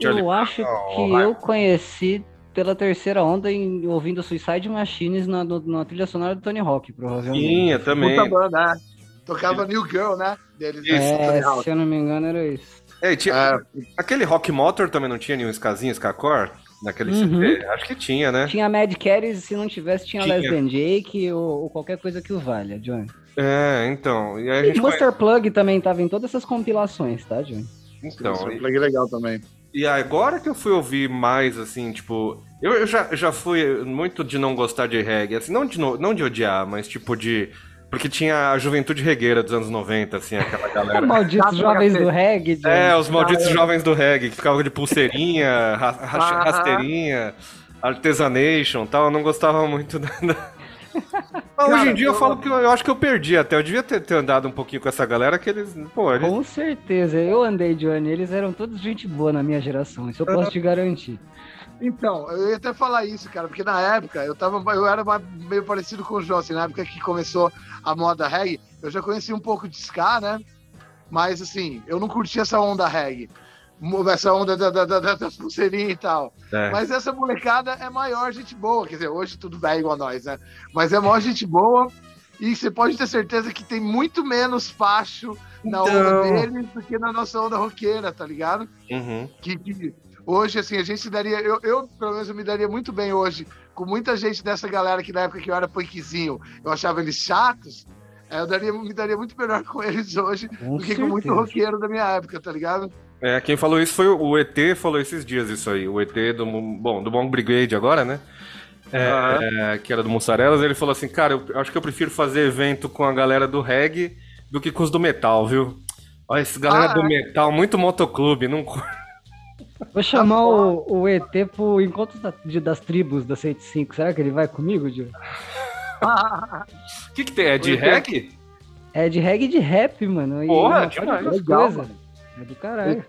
Charlie eu acho Brown, que vai. eu conheci pela terceira onda em, ouvindo Suicide Machines na, no- na trilha sonora do Tony Hawk, provavelmente. Tinha também. Puta banda, né? Tocava New Girl, né? Deles, né? É, se eu não me engano era isso. É, e tinha, É, Aquele Rock Motor também não tinha nenhum Skazinho, Skacore? Naquele Uhum. CD? Acho que tinha, né? Tinha Mad Carries, se não tivesse, tinha, Tinha. Les Than Jake ou, ou qualquer coisa que o valha, Johnny. É, então. E aí a E Buster Plug também tava em todas essas compilações, tá, Johnny? Então, isso, e- plug legal também. E agora que eu fui ouvir mais, assim, tipo. Eu, eu já, já fui muito de não gostar de reggae, assim, não de, não de odiar, mas tipo de. Porque tinha a juventude regueira dos anos 90, assim, aquela (laughs) galera. Malditos Tá, jovens do reggae, Johnny. É, os malditos jovens do reggae, que ficavam de pulseirinha, ra- ra- Ah. rasteirinha, artesanation e tal. Eu não gostava muito da. (laughs) Mas hoje em Cara, dia eu eu- falo que eu, eu acho que eu perdi até. Eu devia ter, ter andado um pouquinho com essa galera que eles. Pô, eles. Com certeza, eu andei, Johnny. Eles eram todos gente boa na minha geração, isso eu posso te garantir. Então, eu ia até falar isso, cara, porque na época eu tava, eu era meio parecido com o João, assim, na época que começou a moda reggae, eu já conheci um pouco de ska, né? Mas assim, eu não curti essa onda reggae. Essa onda da, da, da, da- das pulseirinhas e tal. É. Mas essa molecada é maior gente boa. Quer dizer, hoje tudo bem igual nós, né? Mas é maior gente boa. E você pode ter certeza que tem muito menos facho na onda Então. deles do que na nossa onda roqueira, tá ligado? Uhum. que, que hoje, assim, a gente se daria. Eu, eu, pelo menos, eu me daria muito bem hoje com muita gente dessa galera que na época que eu era punkzinho, eu achava eles chatos. é, Eu daria, me daria muito melhor com eles hoje Com do que com muito certeza. roqueiro da minha época, tá ligado? É, quem falou isso foi o ET, falou esses dias isso aí. O ET do, bom, do Bong Brigade agora, né? É, é, que era do Mussarelas, ele falou assim, cara, eu acho que eu prefiro fazer evento com a galera do reggae do que com os do metal, viu? Olha, essa galera Ah, do é? metal, muito motoclube, não. (laughs) Vou chamar o, o ET pro encontro da- de- das tribos da 105. Será que ele vai comigo, Johnny? (laughs) O que que tem? É de reggae? É de reggae e de rap, mano. E Porra, uma demais. coisa. mano. É do caralho.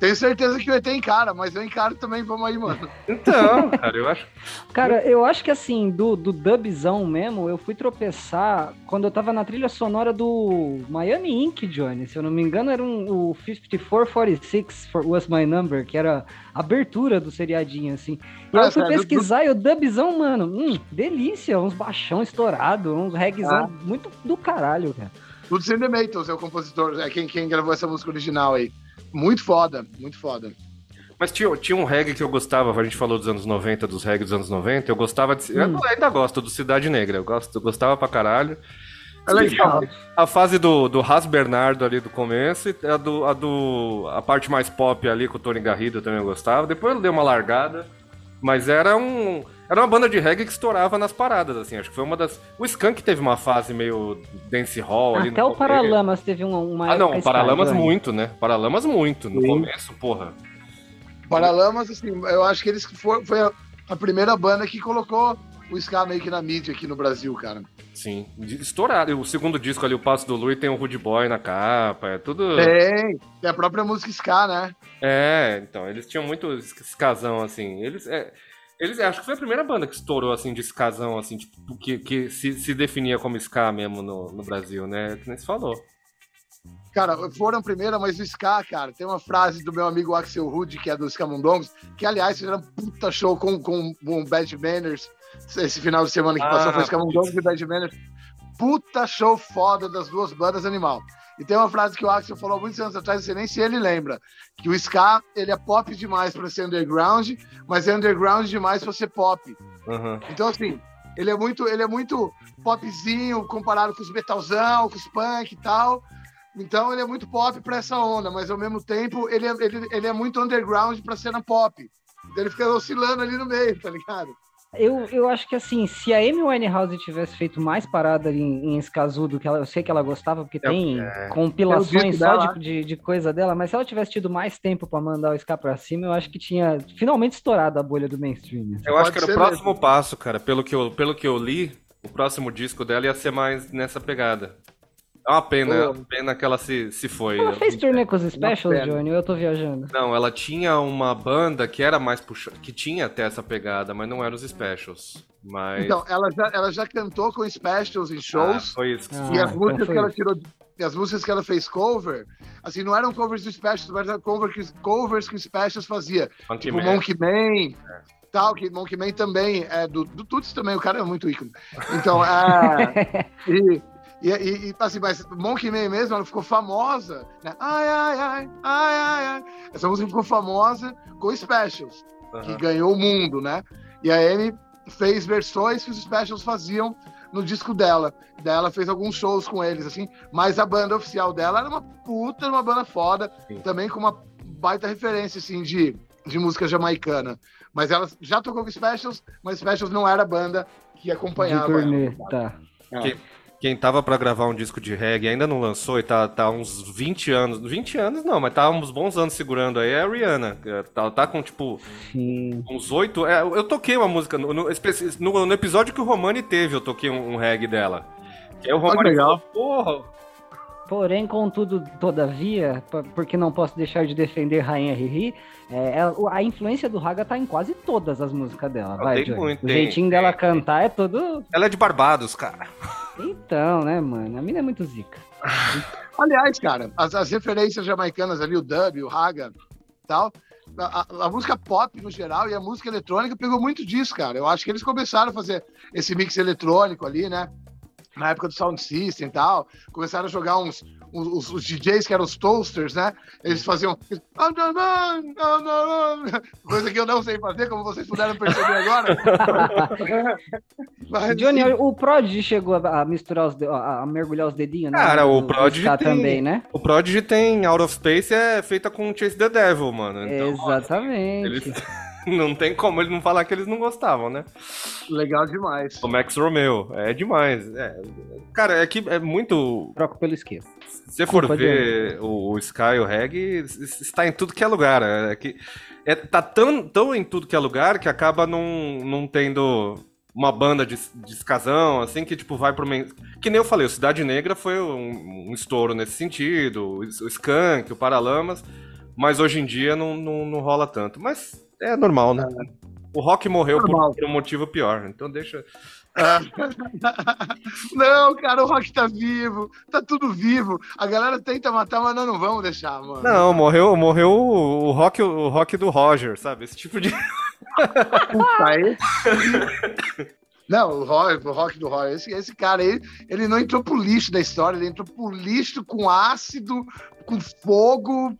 Tenho certeza que o ET encara, mas eu encaro também, vamos aí, mano. Então, (laughs) cara, eu acho. Cara, eu acho que assim, do, do dubzão mesmo, eu fui tropeçar quando eu tava na trilha sonora do Miami Ink, Johnny. Se eu não me engano, era um, o 5446 for, Was My Number, que era a abertura do seriadinho, assim. E Ah, eu fui sério, pesquisar e o dubzão, mano, hum, delícia, uns baixão estourado, uns reggaezão Ah. muito do caralho, cara. Tudo sem The Maytals é o compositor, é quem, quem gravou essa música original aí. Muito foda, muito foda. Mas tinha, tinha um reggae que eu gostava, a gente falou dos anos 90, dos reggae dos anos 90, eu gostava de. Eu ainda gosto do Cidade Negra, eu, gosto, eu gostava pra caralho. É legal. A fase do, do Ras Bernardo ali do começo e a, do, a, do, a parte mais pop ali com o Tony Garrido eu também gostava. Depois ele deu uma largada, mas era um. Era uma banda de reggae que estourava nas paradas, assim. Acho que foi uma das. O Skunk teve uma fase meio dance hall ali Até o. Paralamas teve uma. uma Ah, não, Paralamas muito, né? Paralamas muito. No Sim. começo, porra. Paralamas, assim, eu acho que eles for, foi a, a primeira banda que colocou o ska meio que na mídia aqui no Brasil, cara. Sim, estourado. O segundo disco ali, o Passo do Lui, tem o Rude Boy na capa, é tudo. Tem, tem a própria música ska, né? É, então, eles tinham muito escasão, assim. Eles. É, eles acho que foi a primeira banda que estourou, assim, de escasão, assim, tipo, que, que se, se definia como ska mesmo no, no Brasil, né? Que nem se falou. Cara, foram a primeira, mas o ska, cara, tem uma frase do meu amigo Axel Rude, que é do Scamundongos, que, aliás, fizeram um puta show com, com, com Bad Manners esse final de semana que Ah, passou, foi Scamundongos e Bad Manners. Puta show foda das duas bandas animal. E tem uma frase que o Axel falou muitos anos atrás, não sei nem se ele lembra, que o ska, ele é pop demais para ser underground, mas é underground demais para ser pop. Aham. Então, assim, ele é muito, ele é muito popzinho comparado com os metalzão, com os punk e tal. Então, ele é muito pop para essa onda, mas ao mesmo tempo, ele é, ele, ele é muito underground para cena pop. Então, ele fica oscilando ali no meio, tá ligado? Eu, eu acho que assim, se a Amy Winehouse tivesse feito mais parada em, em Escasudo, que ela, eu sei que ela gostava, porque É, tem é. compilações só de, de, de coisa dela, mas se ela tivesse tido mais tempo pra mandar o Ska pra cima, eu acho que tinha finalmente estourado a bolha do mainstream. Eu acho Pode que era o próximo passo, cara. Pelo que, eu, pelo que eu li, o próximo disco dela ia ser mais nessa pegada. É uma pena, é uma pena que ela se, se foi. Ela fez turnê com os specials. Johnny, ou eu tô viajando? Não, ela tinha uma banda que era mais puxa... que tinha até essa pegada, mas não era os specials. Mas Então, ela já, ela já cantou com specials em Ah, shows. foi isso. que Ah, e as então músicas foi que ela tirou. E as músicas que ela fez cover, assim, não eram covers dos specials, mas eram cover que, covers que os specials fazia. Funky Tipo Man. Monkey Man, tal, que Monkey Man também é do, do Tuts também, o cara é muito ícone. Então, é. (laughs) e, e, e, e, assim, mas Monkey Man mesmo, ela ficou famosa, né? Ai, ai, ai, ai, ai, ai. Essa música ficou famosa com specials, que Aham. ganhou o mundo, né? E a Amy fez versões que os specials faziam no disco dela. Daí ela fez alguns shows com eles, assim, mas a banda oficial dela era uma puta, uma banda foda, Sim. também com uma baita referência, assim, de, de música jamaicana. Mas ela já tocou com Specials, mas Specials não era a banda que De acompanhava. turnê, tá. Quem, quem tava pra gravar um disco de reggae ainda não lançou e tá, tá uns 20 anos. 20 anos não, mas tá uns bons anos segurando aí é a Rihanna. Ela tá com tipo Sim. uns oito. É, eu toquei uma música no, no, no- episódio que o Romani teve, eu toquei um, um reggae dela. E aí o Romani legal. falou, porra. Porém, contudo, todavia, porque não posso deixar de defender Rainha Riri, é, o- a influência do Raga tá em quase todas as músicas dela. Vai, tem Johnny. muito, o tem, jeitinho tem, dela tem. cantar é todo. Ela é de Barbados, cara. Então, né, mano? A mina é muito zica. (laughs) Aliás, cara, as, as referências jamaicanas ali, o dub, o raga tal, a, a- a música pop no geral e a música eletrônica pegou muito disso, cara. Eu acho que eles começaram a fazer esse mix eletrônico ali, né? Na época do Sound System e tal, começaram a jogar uns, uns- os, os DJs que eram os toasters, né? Eles faziam (laughs) coisa que eu não sei fazer, como vocês puderam perceber agora. (laughs) Mas, Johnny, assim, o Prodigy chegou a, misturar os de- a, a mergulhar os dedinhos, né? Cara, o Prodigy tem- também, né? O Prodigy tem Out of Space é feita com Chase the Devil, mano. Então, Exatamente. eles (laughs) não tem como ele não falar que eles não gostavam, né? legal demais. O Max Romeo, é demais. É, cara, é que é muito. Troco pelo esquerdo. Se você for ver o, o Sky, o Reggae, es- está em tudo que é lugar. É que é, tá tão, tão em tudo que é lugar que acaba não, não tendo uma banda de descasão, assim, que tipo vai pro. men- Que nem eu falei, o Cidade Negra foi um, um estouro nesse sentido, o o Skank, o Paralamas, mas hoje em dia não, não, não rola tanto. Mas é normal, né? O rock morreu por, Normal. por um motivo pior, então deixa. (laughs) Não, cara, o Rock tá vivo, tá tudo vivo. A galera tenta matar, mas nós não vamos deixar, mano. Não, morreu, morreu o, rock, o rock do Roger, sabe? Esse tipo de. Puta. (laughs) Não, o rock, o rock do rock, esse, esse cara aí, ele não entrou pro lixo da história, ele entrou pro lixo com ácido, com fogo,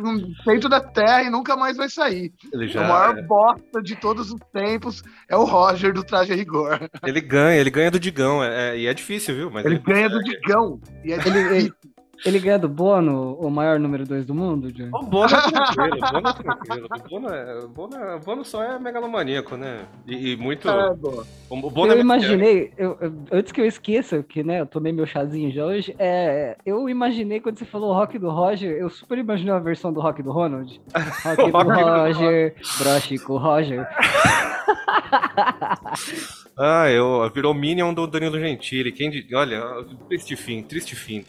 no peito da terra e nunca mais vai sair. Ele O já. maior bosta de todos os tempos é o Roger do Traje a Rigor. Ele ganha, ele ganha do Digão. É, é- e é difícil, viu? Mas Ele ganha do Digão. E é Ele, ele, ganha do Bono, o maior número 2 do mundo, Johnny? O Bono é (laughs) tranquilo, o Bono é tranquilo. O Bono, é, o Bono, é- o Bono só é megalomaníaco, né? E, e muito. É. O Bono eu é imaginei, eu- eu- antes que eu esqueça, que né, eu tomei meu chazinho já hoje, é, eu imaginei quando você falou rock do Roger, eu super imaginei a versão do rock do Ronald. (laughs) Rock do rock do Roger, broche com o Roger. (laughs) Ah, eu virou Minion do Danilo Gentili. Quem Olha, triste fim, triste fim.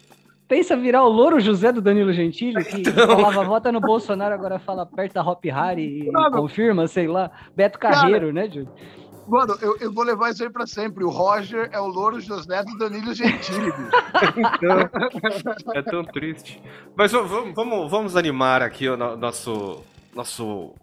Pensa virar o louro José do Danilo Gentili, que Então. falava vota no Bolsonaro, agora fala aperta Hop Harry e Mano. confirma, sei lá. Beto Carreiro, né, Júlio? Mano, eu, eu vou levar isso aí pra sempre. O Roger é o louro José do Danilo Gentili, bicho. É tão triste. Mas v- v- vamos, vamos animar aqui o no- nosso. Nosso.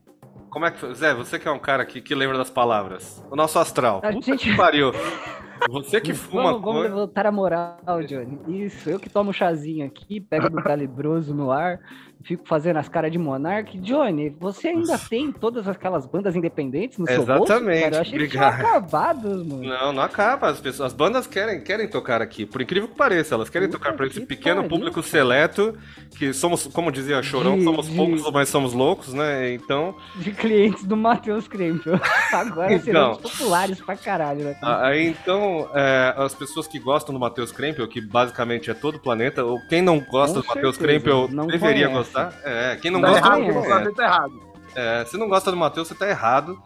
Como é que. Zé, você que é um cara que, que lembra das palavras. O nosso astral. A Puta gente- que pariu. (laughs) Você que fuma Vamos, vamos levantar a moral, Johnny. Isso, eu que tomo chazinho aqui, pego do calibroso no ar, fico fazendo as caras de monarca. Johnny, você ainda tem todas aquelas bandas independentes no seu bolso? Exatamente? Eu achei que obrigado. acabado, mano. Não, não acaba. As, pessoas, as bandas querem, querem tocar aqui. Por incrível que pareça, elas querem Puta tocar para esse que pequeno pariu, público cara. seleto, que somos, como dizia Chorão, De- somos de- poucos, mas somos loucos, né? Então, De clientes do Matheus Krempel. (laughs) Agora Então. seremos populares pra caralho, né? aí então, é, as pessoas que gostam do Matheus Krempel, que basicamente é todo o planeta, ou quem não gosta Com do Matheus Krempel não deveria conhece. gostar. É, quem não Tá gosta errado, não tá errado. É, se não gosta do Matheus, você tá errado.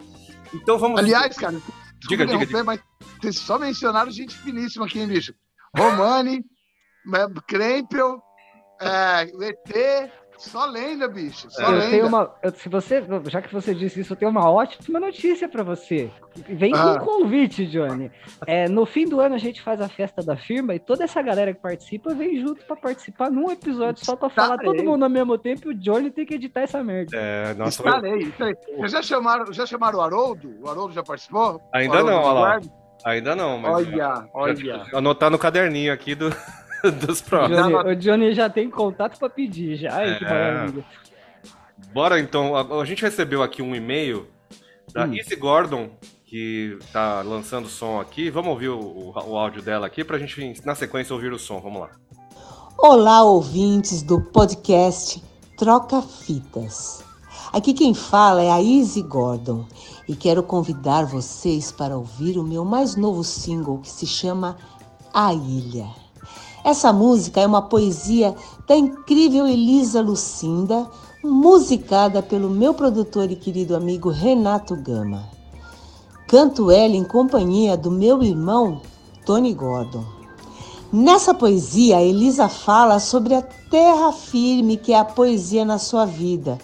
Então vamos. Aliás, cara, Diga, diga, diga, mas vocês só mencionaram gente finíssima aqui, hein, bicho? Romani, (laughs) Krempel, é, ET, só lenda, bicho. Só Eu lenda. tenho uma, eu- se você, já que você disse isso, eu tenho uma ótima notícia pra você. Vem com Ah. um convite, Johnny. É, no fim do ano a gente faz a festa da firma e toda essa galera que participa vem junto pra participar num episódio só pra falar todo mundo ao mesmo tempo e o Johnny tem que editar essa merda. É, nossa, Estarei, estarei. Vocês já chamaram, já chamaram o Haroldo? O Haroldo já participou? Ainda não, olha lá. Ainda não, mas. Olha, olha. Anotar no caderninho aqui do, (laughs) dos O próximos. Johnny, o Johnny já tem contato pra pedir, já. Ai, que É. maravilha. Bora então, a, a gente recebeu aqui um e-mail da Hum. Izzy Gordon, que tá lançando som aqui. Vamos ouvir o, o, o áudio dela aqui pra gente, na sequência, ouvir o som. Vamos lá. Olá, ouvintes do podcast Troca Fitas. Aqui quem fala é a Izzy Gordon e quero convidar vocês para ouvir o meu mais novo single que se chama A Ilha. Essa música é uma poesia da incrível Elisa Lucinda, musicada pelo meu produtor e querido amigo Renato Gama. Canto ela em companhia do meu irmão Tony Gordon. Nessa poesia, Elisa fala sobre a terra firme que é a poesia na sua vida.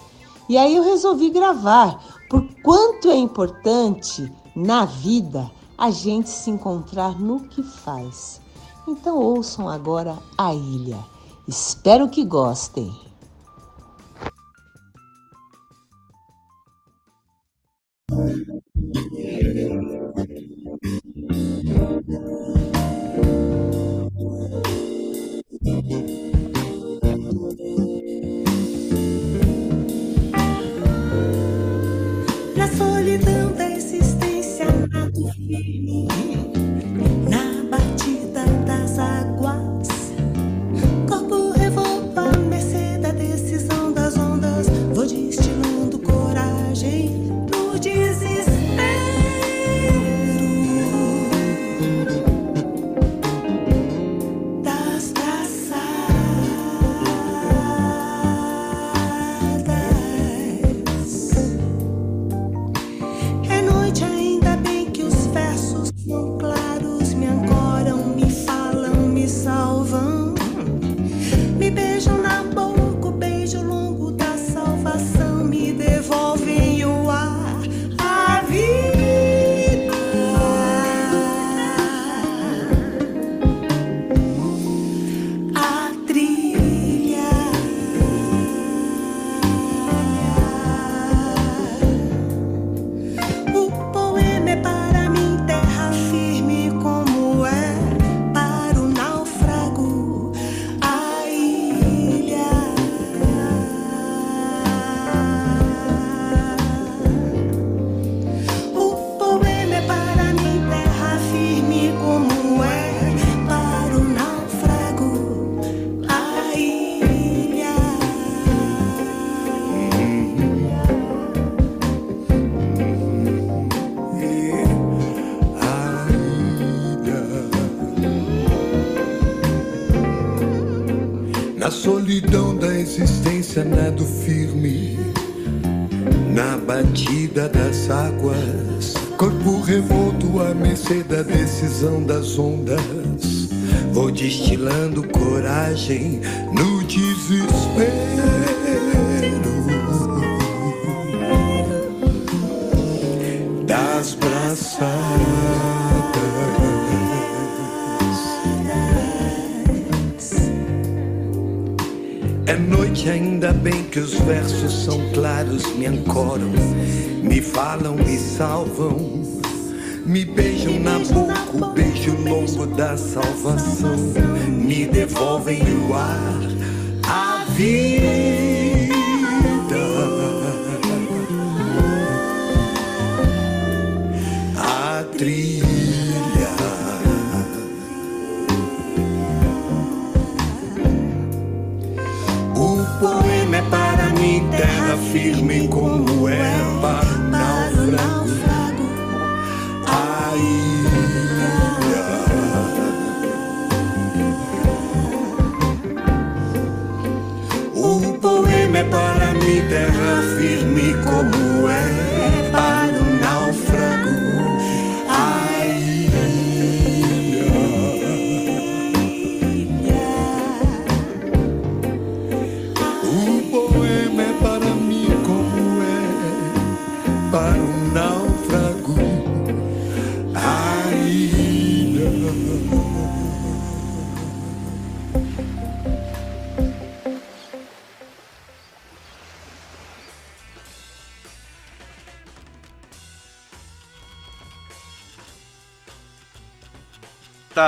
E aí eu resolvi gravar, por quanto é importante na vida a gente se encontrar no que faz. Então ouçam agora a ilha. Espero que gostem. Existência nado firme na batida das águas, corpo revolto à mercê da decisão das ondas. Vou destilando coragem no desespero É noite, ainda bem que os versos são claros, me ancoram, me falam, me salvam. Me beijam na boca, o beijo longo da salvação. Me devolvem o ar, a vida. Firme como é para o náufrago. A ilha. O poema é para mim terra firme como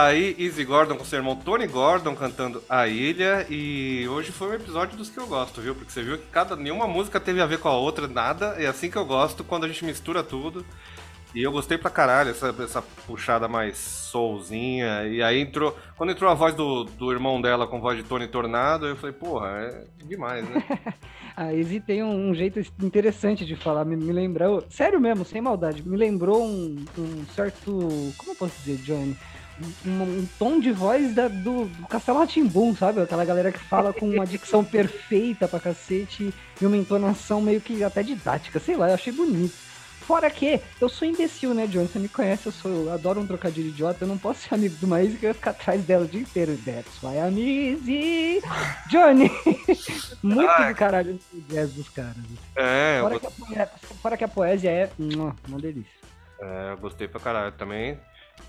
aí Easy Gordon com seu irmão Tony Gordon cantando A Ilha e hoje foi um episódio dos que eu gosto, viu? Porque você viu que cada nenhuma música teve a ver com a outra, nada. É assim que eu gosto quando a gente mistura tudo. E eu gostei pra caralho essa, essa puxada mais soulzinha. E aí entrou. Quando entrou a voz do, do irmão dela com voz de Tony Tornado, eu falei, porra, é demais, né? (laughs) A Izzy tem um, um jeito interessante de falar, me, me lembrou. Sério mesmo, sem maldade, me lembrou um, um certo. Como eu posso dizer, Johnny? Um, um- tom de voz da- do, do Castelo Ratimbum, sabe? Aquela galera que fala com uma dicção (laughs) perfeita pra cacete e uma entonação meio que até didática, sei lá, eu achei bonito. Fora que eu sou imbecil, né, Johnny? Você me conhece, eu sou, eu adoro um trocadilho idiota, eu não posso ser amigo uma Izzy que eu ia ficar atrás dela o dia inteiro. That's why I'm easy. (laughs) Johnny! Muito do caralho o jazz dos caras. É, eu Fora que, a poesia, fora que a poesia é uma delícia. É, eu gostei pra caralho também.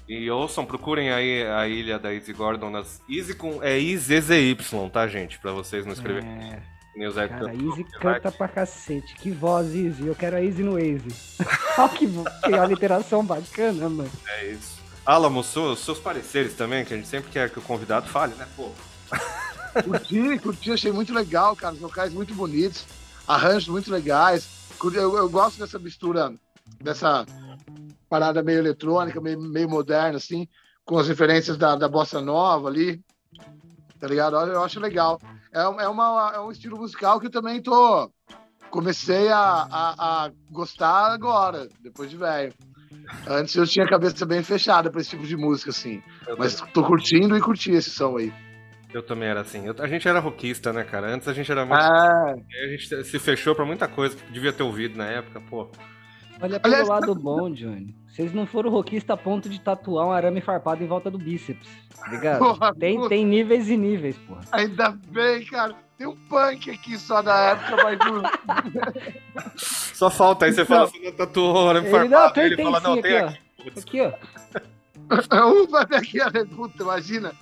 E ouçam, procurem aí a ilha da Easy Gordon nas Easy com. É IZZY, tá, gente? Pra vocês não escreverem. É, cara, canta. Easy canta pra cacete. Que voz, Easy. Eu quero a Easy no Waze. (laughs) Olha que, que aliteração bacana, mano. É isso. Alamo, seus, seus pareceres também, que a gente sempre quer que o convidado fale, né? Pô. Curti, curti, achei muito legal, cara. Os locais muito bonitos, arranjos muito legais. Eu, eu gosto dessa mistura, dessa parada meio eletrônica, meio, meio moderna, assim, com as referências da, da bossa nova ali. Tá ligado? Eu acho legal. É, um- é, uma, é um estilo musical que eu também tô. Comecei a, a, a gostar agora, depois de velho. Antes eu tinha a cabeça bem fechada pra esse tipo de música, assim. Eu, Mas tô curtindo e curti esse som aí. eu também era assim. Eu- a gente era rockista, né, cara? Antes a gente era muito. É, A gente se fechou pra muita coisa que devia ter ouvido na época, pô. Olha pelo Aliás, lado bom, Johnny. Vocês não foram rockista a ponto de tatuar um arame farpado em volta do bíceps. Tá ligado? Porra, tem, puta. tem níveis e níveis, porra. Ainda bem, cara. Tem um punk aqui só da época, mas não. Só falta aí você fala, você não tatuou, né? Ele, farpado. não, tem, Ele tem fala, não, tem aqui, aqui. Putz, Aqui, ó. (laughs) um vai ver aqui, puta, imagina.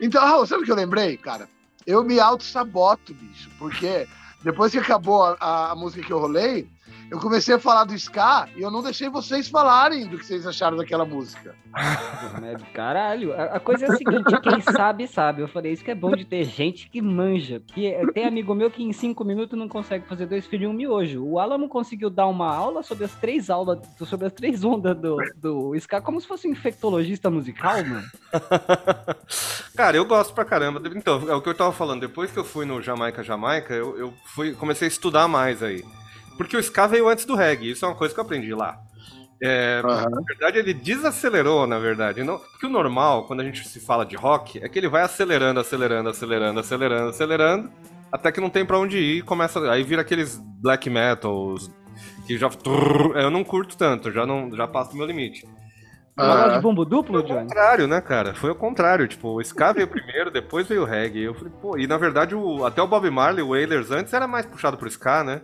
Então, Raul, sabe o que eu lembrei, cara? Eu me auto-saboto, bicho, porque depois que acabou a, a- a música que eu rolei, eu comecei a falar do ska e eu não deixei vocês falarem do que vocês acharam daquela música. Mas Caralho, a, coisa é a seguinte, quem sabe, sabe. Eu falei, isso que é bom de ter gente que manja. Porque tem amigo meu que em cinco minutos não consegue fazer dois filhos e um miojo. O Alan conseguiu dar uma aula sobre as três aulas, sobre as três ondas do, do Ska, como se fosse um infectologista musical, mano. (laughs) Cara, eu gosto pra caramba. Então, é o que eu tava falando. Depois que eu fui no Jamaica, Jamaica, eu, eu fui, comecei a estudar mais aí. Porque o ska veio antes do reggae. Isso é uma coisa que eu aprendi lá. É, Na verdade, ele desacelerou, na verdade. Não, porque o normal, quando a gente se fala de rock, é que ele vai acelerando, acelerando, acelerando, acelerando, acelerando, até que não tem pra onde ir e começa. Aí vira aqueles black metals que já. Eu não curto tanto, já, não, já passo do meu limite. Falar de bombo duplo, Foi o contrário, né, cara? Foi o contrário. Tipo, o ska veio primeiro, depois veio o reggae. Eu falei, pô, e na verdade, o, até o Bob Marley, o Wailers antes era mais puxado pro ska, né?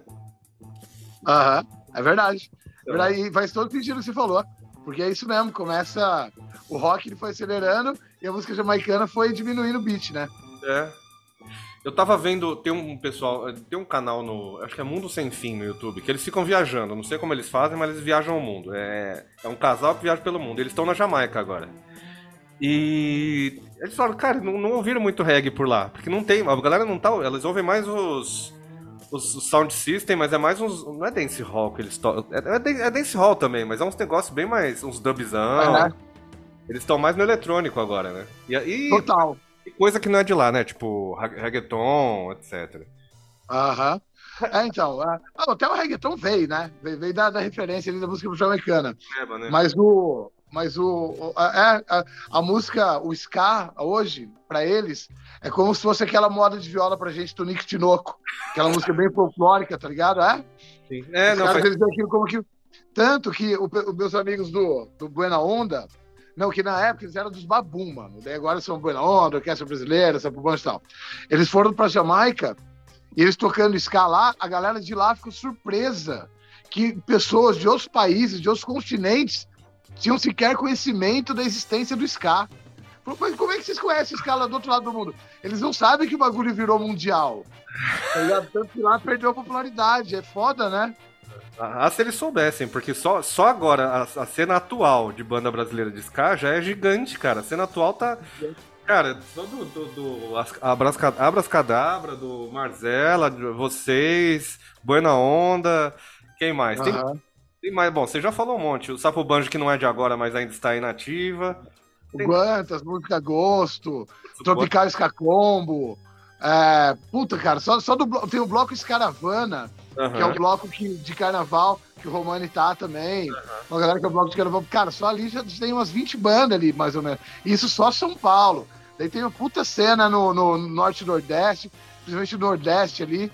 Aham, é verdade. É verdade. E faz todo sentido o que você falou. Porque é isso mesmo, começa. O rock ele foi acelerando e a música jamaicana foi diminuindo o beat, né? É. Eu tava vendo, tem um pessoal, tem um canal no, acho que é Mundo Sem Fim no YouTube, que eles ficam viajando, não sei como eles fazem, mas eles viajam o mundo. É, é um casal que viaja pelo mundo, eles estão na Jamaica agora. E eles falam, cara, não, não ouviram muito reggae por lá, porque não tem, a galera não tá, elas ouvem mais os, os, os sound system, mas é mais uns, não é dance hall que eles tocam, é, é, é dance hall também, mas é uns negócios bem mais, uns dubzão. É. Eles estão mais no eletrônico agora, né? E, e Total. e coisa que não é de lá, né? Tipo, reg- reggaeton, etc. Aham. É, então, ah, até o reggaeton veio, né? Veio, veio da, da referência ali da música jamaicana. Leva, né? Mas o. Mas o. o- a, é, a, a música, o ska, hoje, pra eles, é como se fosse aquela moda de viola pra gente do Nick Tinoco. Aquela música bem folclórica, tá ligado? É? Sim. É, Os não, caras, faz... eles veem aquilo como que. Tanto que os meus amigos do, do Buena Onda, não, que na época eles eram dos Babum, mano. Daí agora são Buena Onda, Orquestra Brasileira, Sapubão e tal. Eles foram pra Jamaica e eles tocando ska lá, a galera de lá ficou surpresa que pessoas de outros países, de outros continentes, tinham sequer conhecimento da existência do ska. "Mas como é que vocês conhecem o ska lá do outro lado do mundo? Eles não sabem que o bagulho virou mundial. Tá ligado? Tanto que lá perdeu a popularidade. É foda, né? Ah, se eles soubessem, porque só, só agora a, a cena atual de banda brasileira de ska já é gigante, cara. A cena atual tá. Cara, só do, do, do As- Abras, Abras Cadabra, do Marzella, de vocês, Buena Onda, quem mais? Tem, Aham. tem mais, bom, você já falou um monte. O Sapo Banjo que não é de agora, mas ainda está inativa. O Guantas, Música Gosto, Tropical Escacombo. É, puta, cara, só, só do blo- tem o bloco Escaravana, que é o bloco que, de carnaval, que o Romani tá também. Uma galera que é o bloco de carnaval. Cara, só ali já tem umas 20 bandas ali, mais ou menos. Isso só São Paulo. Daí tem uma puta cena no, no Norte e Nordeste, principalmente no Nordeste ali.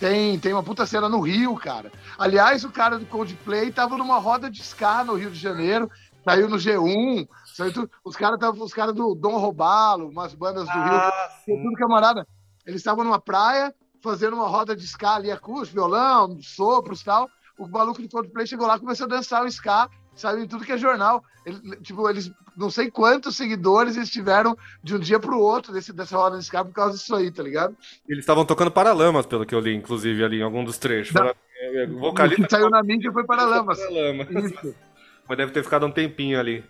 Tem, tem uma puta cena no Rio, cara. Aliás, o cara do Coldplay tava numa roda de ska no Rio de Janeiro, saiu no G1, saiu os caras os caras do Dom Robalo, umas bandas do Rio, Ah, tem tudo camarada. Eles estavam numa praia, fazendo uma roda de ska ali, acústico, violão, sopros e tal. O maluco do Coldplay chegou lá e começou a dançar o ska, saiu em tudo que é jornal. Ele- tipo, eles, não sei quantos seguidores eles tiveram de um dia pro outro desse, dessa roda de ska por causa disso aí, tá ligado? Eles estavam tocando Paralamas, pelo que eu li, inclusive, ali em algum dos trechos. Era- é, é, O Vocalista que saiu na mídia foi Paralamas. Paralamas. Isso. Mas deve ter ficado um tempinho ali.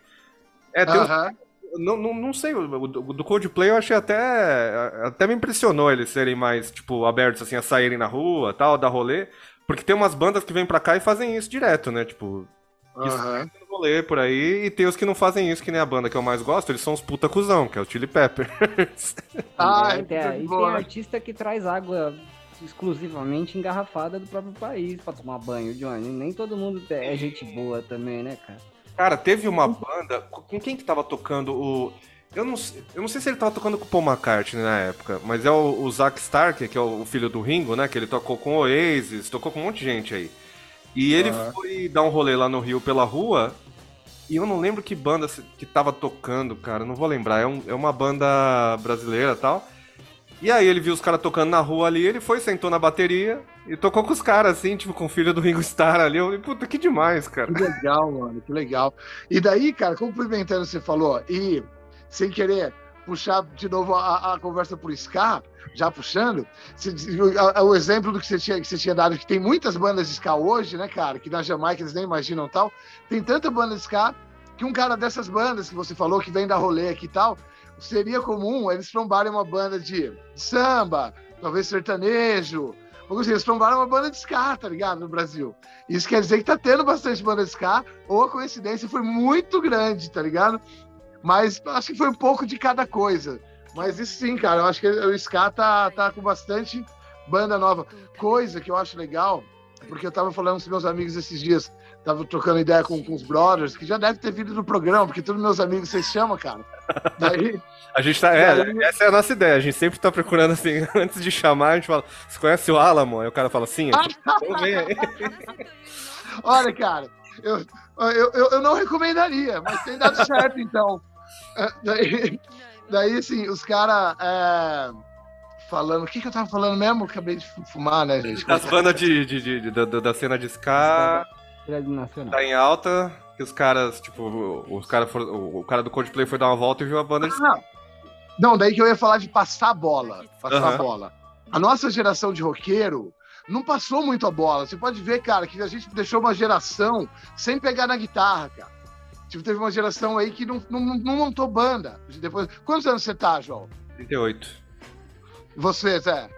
É, tem. Não, não, não sei, o do Coldplay eu achei até. Até me impressionou eles serem mais, tipo, abertos assim, a saírem na rua tal, dar rolê. Porque tem umas bandas que vêm pra cá e fazem isso direto, né? Tipo, no rolê por aí, e tem os que não fazem isso, que nem a banda que eu mais gosto, eles são os puta cuzão, que é o Chili Peppers. Ah, É, tem, é, e tem artista que traz água exclusivamente engarrafada do próprio país pra tomar banho, Johnny. Nem todo mundo é gente boa também, né, cara? Cara, teve uma banda. Com quem que tava tocando o. Eu não, sei- eu não sei se ele tava tocando com o Paul McCartney na época, mas é o, o Zack Stark, que é o, o filho do Ringo, né? Que ele tocou com o Oasis, tocou com um monte de gente aí. E ele foi dar um rolê lá no Rio pela rua. E eu não lembro que banda que tava tocando, cara. Não vou lembrar. É, um- é uma banda brasileira e tal. E aí ele viu os caras tocando na rua ali, ele foi, sentou na bateria e tocou com os caras, assim, tipo, com o filho do Ringo Starr ali. Eu falei, puta, que demais, cara. Que legal, mano, que legal. E daí, cara, complementando o que você falou, e sem querer puxar de novo a, a conversa por ska, já puxando, você- o, o exemplo do que você, tinha, que você tinha dado, que tem muitas bandas de ska hoje, né, cara, que na Jamaica eles nem imaginam tal, tem tanta banda de ska que um cara dessas bandas que você falou, que vem da rolê aqui e tal, seria comum eles trombarem uma banda de samba, talvez sertanejo, ou seja, eles trombaram uma banda de ska, tá ligado, no Brasil. Isso quer dizer que tá tendo bastante banda de ska, ou a coincidência foi muito grande, tá ligado? Mas acho que foi um pouco de cada coisa. Mas isso sim, cara, eu acho que o ska tá, tá com bastante banda nova. Coisa que eu acho legal, porque eu tava falando com meus amigos esses dias, tava trocando ideia com, com os brothers, que já deve ter vindo no programa, porque todos meus amigos vocês chamam, cara. Daí, (laughs) A gente tá. É, Daí- essa é a nossa ideia. A gente sempre tá procurando assim, (laughs) antes de chamar, a gente fala, você conhece o Alamo? Aí o cara fala sim, (laughs) olha, cara, eu, eu, eu, eu não recomendaria, mas tem dado certo, então. É, Daí, daí assim, os caras falando, o que, que eu tava falando mesmo? Acabei de fu- fumar, né, gente? Das bandas de, de, de- de- da, da cena de ska nacional. tá em alta, que os caras, tipo, os cara for, o, cara do Coldplay foi dar uma volta e viu a banda de. Ah, Não, daí que eu ia falar de passar a bola. Passar a Aham. bola. A nossa geração de roqueiro não passou muito a bola. Você pode ver, cara, que a gente deixou uma geração sem pegar na guitarra, cara. Tipo, teve uma geração aí que não, não, não montou banda. Depois... Quantos anos você tá, João? 38. E Você, Zé?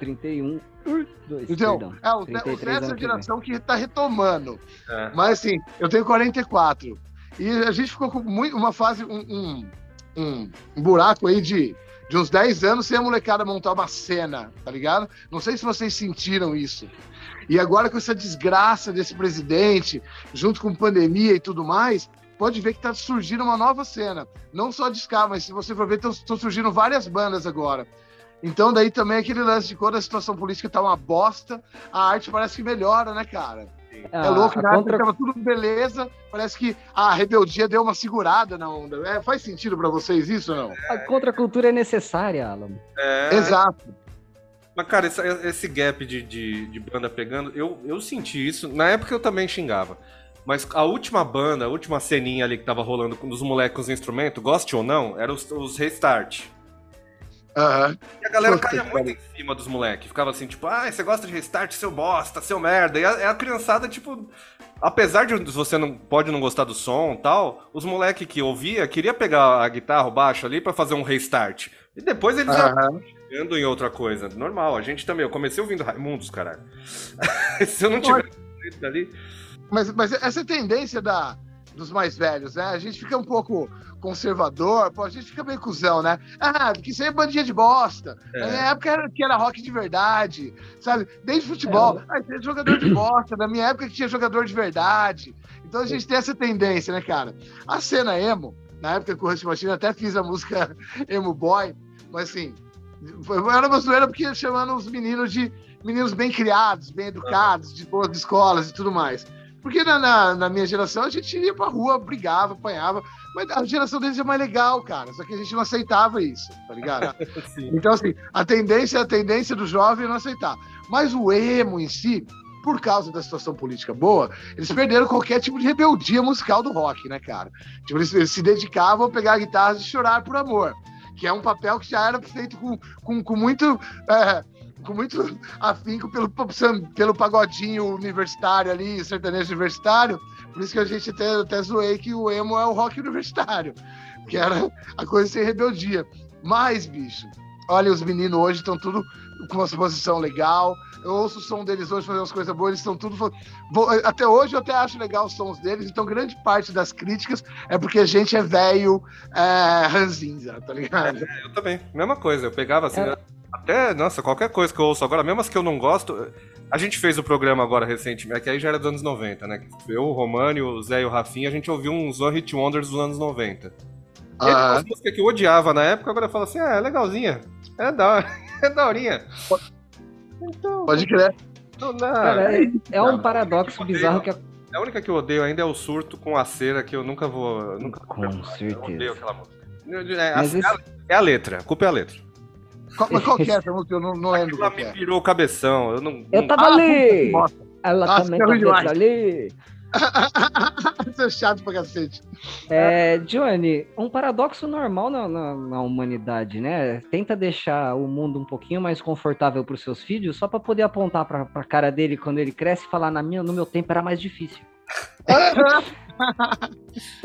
31. Dois, Então, perdão. é, o, 33 o é geração que tá retomando. É. Mas assim, eu tenho 44. E a gente ficou com muito, uma fase, um, um, um- um buraco aí de, de uns 10 anos sem a molecada montar uma cena, tá ligado? Não sei se vocês sentiram isso. E agora com essa desgraça desse presidente, junto com pandemia e tudo mais, pode ver que tá surgindo uma nova cena. Não só de ska, mas se você for ver, estão surgindo várias bandas agora. Então daí também aquele lance de quando a situação política tá uma bosta, a arte parece que melhora, né, cara? É Ah, louco, a né? contra- Tava tudo beleza, parece que a rebeldia deu uma segurada na onda. É, faz sentido pra vocês isso ou não? A contracultura é necessária, Alan. É, Exato. Mas, cara, esse, esse gap de, de, de banda pegando, eu, eu senti isso. Na época eu também xingava. Mas a última banda, a última ceninha ali que tava rolando com os moleques com os instrumentos, goste ou não, eram os, os restart. Aham. E a galera Puta caía muito em cima dos moleques. Ficava assim, tipo, ah, você gosta de restart, seu bosta, seu merda. E a, a criançada, tipo, apesar de você não pode não gostar do som e tal, os moleques que ouvia queria pegar a guitarra, o baixo ali pra fazer um restart. E depois eles Aham. chegando em outra coisa. Normal, a gente também. Eu comecei ouvindo Raimundos, caralho. (laughs) Se eu não tivesse dali. Mas, mas essa é a tendência da, dos mais velhos, né? A gente fica um pouco conservador, pô, a gente fica meio cuzão, né? Ah, porque isso aí é bandinha de bosta. É. Na minha época era que era rock de verdade, sabe? Desde futebol, ah, tinha jogador de bosta. Na minha época que tinha jogador de verdade. Então a gente tem essa tendência, né, cara? A cena emo, na época com o Rush Machine, até fiz a música (laughs) Emo Boy, mas assim, foi- era uma zoeira porque chamando os meninos de meninos bem criados, bem educados, de boas escolas e tudo mais. Porque na, na, na minha geração a gente ia pra rua, brigava, apanhava, mas a geração deles é mais legal, cara. Só que a gente não aceitava isso, tá ligado? (laughs) Então, assim, a tendência, a tendência do jovem é não aceitar. Mas o emo em si, por causa da situação política boa, eles perderam qualquer tipo de rebeldia musical do rock, né, cara? Tipo, eles, eles se dedicavam a pegar guitarras e chorar por amor, que é um papel que já era feito com, com, com muito. é, com muito afinco pelo, pelo pagodinho universitário ali, sertanejo universitário. Por isso que a gente até, até zoei que o emo é o rock universitário, que era a coisa sem rebeldia. Mas, bicho, olha, os meninos hoje estão tudo com uma posição legal. Eu ouço o som deles hoje fazer umas coisas boas, eles estão tudo. Até hoje eu até acho legal os sons deles, então grande parte das críticas é porque a gente é velho é, ranzinza, tá ligado? Eu também. Mesma coisa. Eu pegava assim. É. Até, nossa, qualquer coisa que eu ouço agora, mesmo as que eu não gosto. A gente fez o programa agora recentemente, que aí já era dos anos 90, né? Eu, o Romani, o Zé e o Rafinha, a gente ouviu uns One Hit Wonders dos anos 90. E aí, Ah. as músicas que eu odiava na época, agora eu falo assim, ah, é legalzinha. É da hora. (laughs) É daorinha. Então, Pode crer. não dá. Cara, é, é um Não, paradoxo eu bizarro que odeio. A única que eu odeio ainda é o surto com a cera, que eu nunca vou. Nunca Com Eu odeio certeza. aquela música. É, a- esse- é a letra, a culpa é a letra. Qual, mas qual que é essa música? Eu não, não lembro Ela me é. pirou o cabeção. Eu não. Eu não- tava Ah, ali! Ela Nossa, também é tá demais. ali. (laughs) Isso é chato pra cacete. É, Johnny, um paradoxo normal na, na- na humanidade, né? Tenta deixar o mundo um pouquinho mais confortável para os seus filhos, só para poder apontar para a cara dele quando ele cresce e falar: na minha, no meu tempo era mais difícil. (laughs)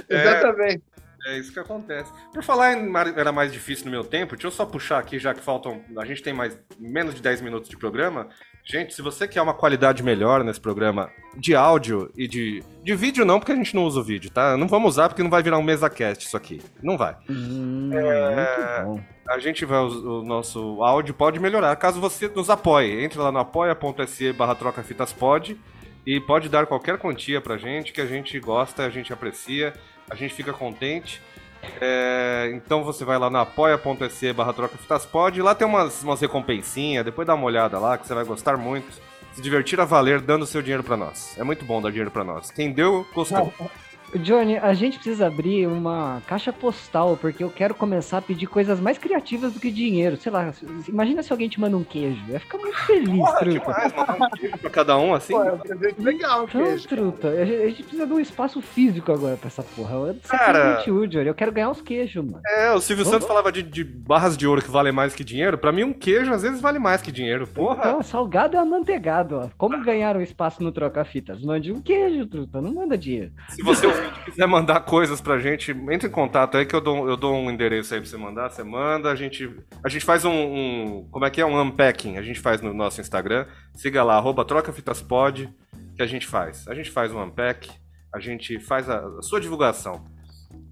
Exatamente. É isso que acontece. Por falar em era mais difícil no meu tempo, deixa eu só puxar aqui, já que faltam. A gente tem mais menos de 10 minutos de programa. Gente, se você quer uma qualidade melhor nesse programa de áudio e de. De vídeo não, porque a gente não usa o vídeo, tá? Não vamos usar porque não vai virar um mesa cast isso aqui. Não vai. Hum, É. A gente vai, o, o nosso áudio pode melhorar caso você nos apoie. Entre lá no apoia.se barra troca fitas pod e pode dar qualquer quantia pra gente que a gente gosta, a gente aprecia, a gente fica contente. É, então você vai lá no apoia.se barra troca fitas pod e lá tem umas, umas recompensinhas, depois dá uma olhada lá que você vai gostar muito. Se divertir a valer dando seu dinheiro pra nós. É muito bom dar dinheiro pra nós. Quem deu, gostou. Johnny, a gente precisa abrir uma caixa postal, porque eu quero começar a pedir coisas mais criativas do que dinheiro. Sei lá, imagina se alguém te manda um queijo. Eu ia ficar muito feliz, Porra, truta. demais, um queijo pra cada um assim. Pô, é um presente legal, Então, queijo. truta, a gente, precisa de um espaço físico agora pra essa porra. É Cara. útil, Johnny. Eu quero ganhar os queijos, mano. É, o Silvio Vamos- Santos falava de, de barras de ouro que valem mais que dinheiro. Pra mim, um queijo às vezes vale mais que dinheiro. Porra! Então, salgado é amanteigado, ó. Como ganhar um espaço no Troca-Fitas? Mande um queijo, truta. Não manda dinheiro. Se você ouvinte, quiser mandar coisas pra gente, entre em contato aí que eu dou, eu dou um endereço aí pra você mandar. Você manda, a gente, a gente faz um, um- Como é que é? Um unpacking. A gente faz no nosso Instagram. Siga lá, arroba trocafitaspod, que a gente faz. A gente faz um unpack, a gente faz a, a sua divulgação.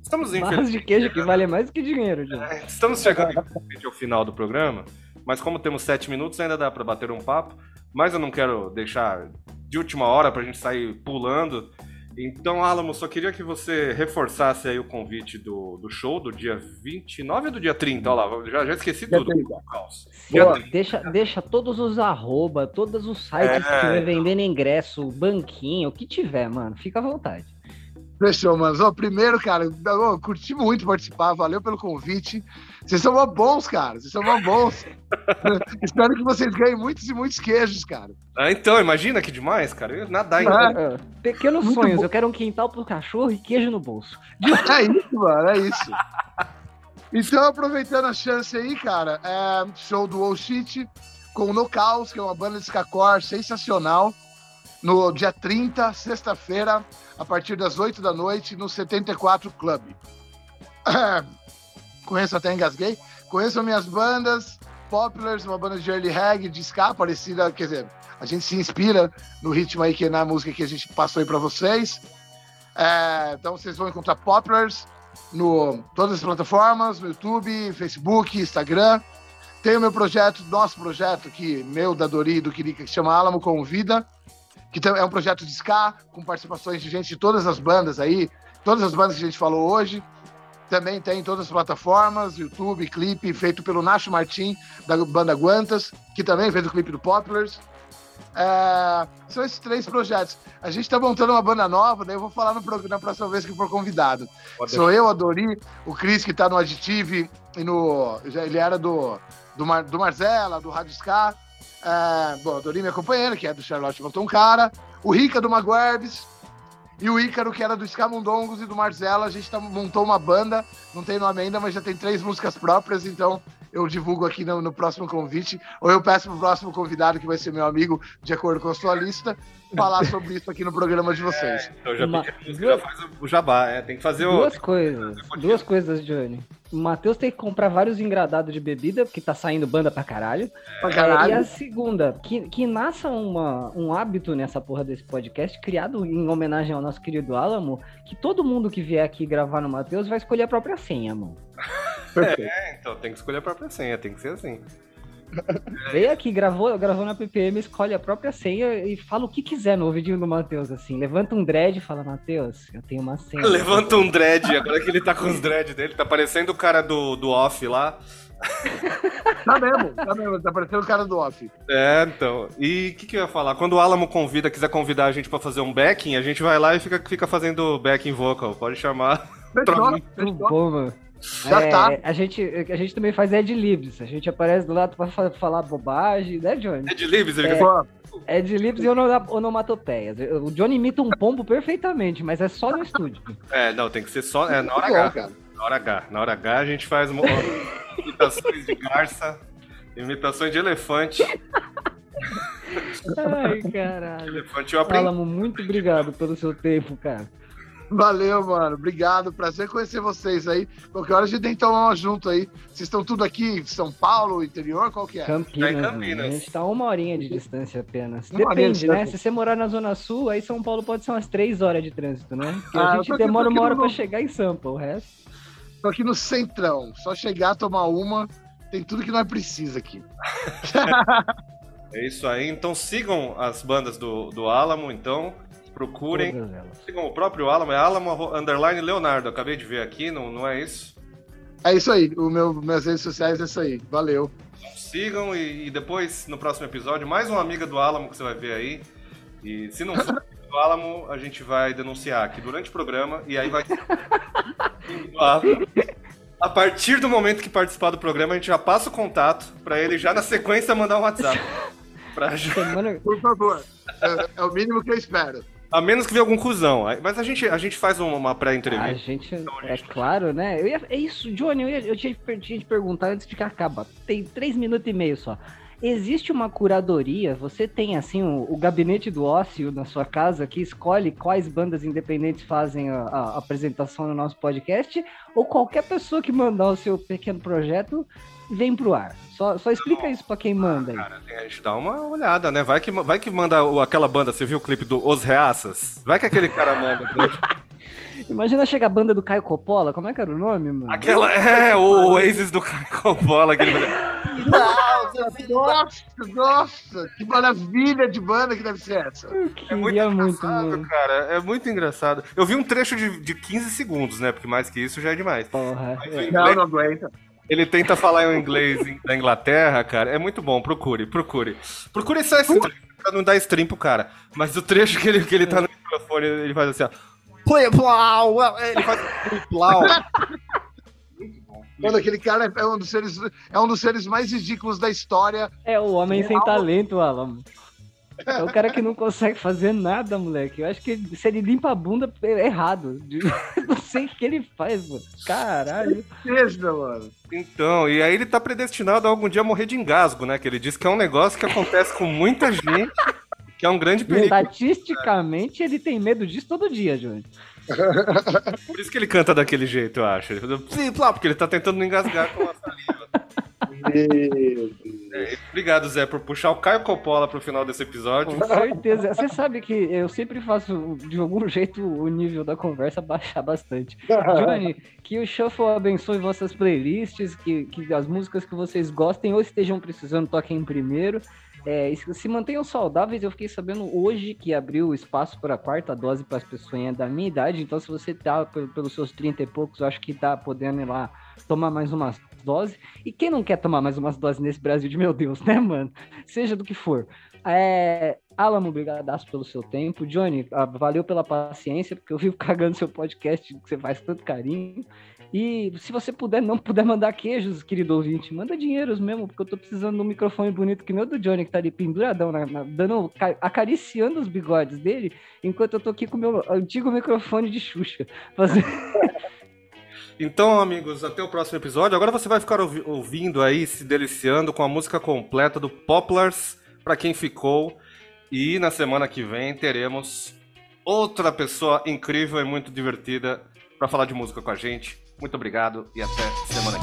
Estamos Barras infeliz... de queijo que vale mais que dinheiro, Johnny. Estamos chegando (laughs) ao final do programa, mas como temos sete minutos, ainda dá pra bater um papo. Mas eu não quero deixar de última hora pra gente sair pulando. Então, Alamo, só queria que você reforçasse aí o convite do, do show do dia 29 ou do dia 30? Olha lá, já, já esqueci Dia tudo. 30. Caos. Pô, deixa, deixa todos os arroba, todos os sites que É. estiver vendendo ingresso, banquinho, o que tiver, mano. Fica à vontade. Fechou, mano. Ó, primeiro, cara, ô, curti muito participar, valeu pelo convite. Vocês são mó bons, cara. Vocês são mó bons. (laughs) Espero que vocês ganhem muitos e muitos queijos, cara. Ah, então, imagina que demais, cara. Eu ia nadar em É. Ah, Pequenos Muito sonhos, bom. eu quero um quintal pro cachorro e queijo no bolso. (laughs) É isso, mano, é isso. Então, aproveitando a chance aí, cara, é show do All Shit com o No Caos, que é uma banda de skakor sensacional, no dia 30, sexta-feira, a partir das 8 da noite, no 74 Club. (clears throat) Conheço até engasguei. Conheço minhas bandas, Populars, uma banda de early reggae, de ska, parecida, quer dizer, a gente se inspira no ritmo aí que é na música que a gente passou aí pra vocês. É, então vocês vão encontrar Populars no todas as plataformas, no YouTube, Facebook, Instagram. Tem o meu projeto, nosso projeto aqui, meu, da Dori e do Kirika, que chama Alamo Convida, que é um projeto de ska, com participações de gente de todas as bandas aí, todas as bandas que a gente falou hoje. Também tem em todas as plataformas, YouTube, clipe, feito pelo Nacho Martim, da banda Guantas, que também fez o clipe do Populars. É, são esses três projetos. A gente está montando uma banda nova, daí eu vou falar no programa na próxima vez que for convidado. Pode Sou eu, a Dori, o Cris, que está no Additive, e no, já- ele era do, do, Mar, do Marzella, do Rádio Ska. É, bom, a Dori, minha companheira, que é do Charlotte Montou um Cara. O Rica, do Maguerbes. E o Ícaro, que era do Scamundongos e do Marzella. A gente tá, montou uma banda, não tem nome ainda, mas já tem três músicas próprias, então eu divulgo aqui no, no próximo convite. Ou eu peço pro próximo convidado, que vai ser meu amigo, de acordo com a sua lista, falar (laughs) sobre isso aqui no programa de vocês. Então já, Uma- já faz o jabá, é, tem que fazer o. Duas coisas. Duas coisas, Johnny. O Matheus tem que comprar vários engradados de bebida, porque tá saindo banda pra caralho. Pra É, caralho. e a segunda, que, que nasça uma, um hábito nessa porra desse podcast, criado em homenagem ao nosso querido Alamo, que todo mundo que vier aqui gravar no Matheus vai escolher a própria senha, mano. (laughs) É, então tem que escolher a própria senha, tem que ser assim. (laughs) Vem aqui, gravou, gravou na PPM, escolhe a própria senha e fala o que quiser no ouvidinho do Matheus, assim. Levanta um dread e fala, Matheus, eu tenho uma senha. (laughs) Levanta um dread, agora que ele tá com os dread dele, tá parecendo o cara do, do off lá. (laughs) Tá mesmo, tá mesmo, tá parecendo o cara do off. É, então. E o que, que eu ia falar? Quando o Alamo convida, quiser convidar a gente pra fazer um backing, a gente vai lá e fica, fica fazendo backing vocal. Pode chamar. Fechou, fechou. bom, mano. Já É, tá. A gente, a gente também faz Ed Libs. A gente aparece do lado pra fa- falar bobagem, né, Johnny? De Libs, ele É. Pô, Ed Libs e ono- onomatopeias. O Johnny imita um pombo perfeitamente, mas é só no estúdio. É, não, tem que ser só. É, na hora H. cara. Na hora H. Na hora H a gente faz imitações de garça, imitações de elefante. (laughs) Ai, caralho. Elefante eu aprendi. Alamo, muito obrigado pelo seu tempo, cara. Valeu, mano. Obrigado. Prazer conhecer vocês aí. Qualquer hora a gente tem que tomar uma junto aí. Vocês estão tudo aqui em São Paulo, interior? Qual que é? Campinas, Tá. Campinas. A gente tá uma horinha de distância apenas. Uma de Depende, né? Se você morar na Zona Sul, aí São Paulo pode ser umas três horas de trânsito, né? Porque Ah, a gente aqui- demora uma hora no- pra chegar em Sampa, o resto. Tô aqui no centrão. Só chegar, tomar uma. Tem tudo que nós precisa aqui. (laughs) É isso aí. Então sigam as bandas do, do Alamo, então. Procurem. Sigam o próprio Alamo, é Alamo underline Leonardo. Acabei de ver aqui, não, não é isso? É isso aí. O meu, minhas redes sociais é isso aí. Valeu. Sigam e, e depois, no próximo episódio, mais uma amiga do Alamo que você vai ver aí. E se não for do Alamo, a gente vai denunciar aqui durante o programa e aí vai. A partir do momento que participar do programa, a gente já passa o contato pra ele já na sequência mandar um WhatsApp. Pra. Por favor. É, é o mínimo que eu espero. A menos que venha algum cuzão. Mas a gente, a gente faz uma A pré-entrevista. gente, Então, a é gente- claro, né? Eu ia, é isso, Johnny, eu, ia, eu tinha, tinha te perguntar antes de que acaba. Tem três minutos e meio só. Existe uma curadoria? Você tem, assim, o, o gabinete do ócio na sua casa que escolhe quais bandas independentes fazem a, a apresentação no nosso podcast? Ou qualquer pessoa que mandar o seu pequeno projeto vem pro ar? Só, só explica isso pra quem manda aí. Cara, tem- a gente dá uma olhada, né? Vai que, vai que manda o- aquela banda, você viu o clipe do Os Reaças? Vai que aquele cara manda. (laughs) Imagina chegar a banda do Caio Coppola, como é que era o nome, mano? Aquela. É, o Oasis do Caio Bola, aquele. (laughs) Nossa, nossa, que maravilha de banda que deve ser essa. Eu É muito muito, engraçado, mano. cara. É muito engraçado. Eu vi um trecho de, de 15 segundos, né? Porque mais que isso já é demais. Porra. Mas é. Não, não aguenta. Ele tenta falar em inglês da Inglaterra, cara. É muito bom. Procure, procure. Procure só esse trecho pra não dar stream pro cara. Mas o trecho que ele, que ele tá no microfone, ele faz assim, ó. Play, plau, ele faz play, plau. Mano, aquele cara é um dos seres, é um dos seres mais ridículos da história. É o homem sem Real. talento, Alan. É o cara que não consegue fazer nada, moleque. Eu acho que se ele limpa a bunda é errado. (laughs) Não sei o que ele faz, mano. Caralho. Seja, mano. Então, e aí ele tá predestinado a algum dia morrer de engasgo, né? Que ele diz que é um negócio que acontece com muita gente, que é um grande perigo. Estatisticamente, ele tem medo disso todo dia, Júnior. (laughs) Por isso que ele canta daquele jeito, eu acho. Ele plá, porque ele tá tentando não engasgar com a saliva. É, obrigado, Zé, por puxar o Caio Coppola pro final desse episódio. Com certeza. Você sabe que eu sempre faço, de algum jeito, o nível da conversa baixar bastante. (laughs) Johnny, que o Shuffle abençoe vossas playlists, que, que as músicas que vocês gostem ou estejam precisando toquem primeiro. É, se mantenham saudáveis, eu fiquei sabendo hoje que abriu o espaço para a quarta dose para as pessoas da minha idade. Então, se você tá pel- pelos seus 30 e poucos, eu acho que tá podendo ir lá tomar mais umas doses. E quem não quer tomar mais umas doses nesse Brasil de meu Deus, né, mano? Seja do que for. É, Alamo, obrigadaço pelo seu tempo. Johnny, ah, valeu pela paciência, porque eu vivo (laughs) cagando seu podcast, que você faz tanto carinho. E se você puder, não puder mandar queijos, querido ouvinte, manda dinheiros mesmo, porque eu tô precisando de um microfone bonito que o do Johnny, que tá ali penduradão, na- na- dando, ca- acariciando os bigodes dele, enquanto eu tô aqui com o meu antigo microfone de Xuxa. Fazendo... (laughs) Então, amigos, até o próximo episódio. Agora você vai ficar ouvi- ouvindo aí, se deliciando com a música completa do Poplars, pra quem ficou. E na semana que vem teremos outra pessoa incrível e muito divertida pra falar de música com a gente. Muito obrigado e até semana que vem.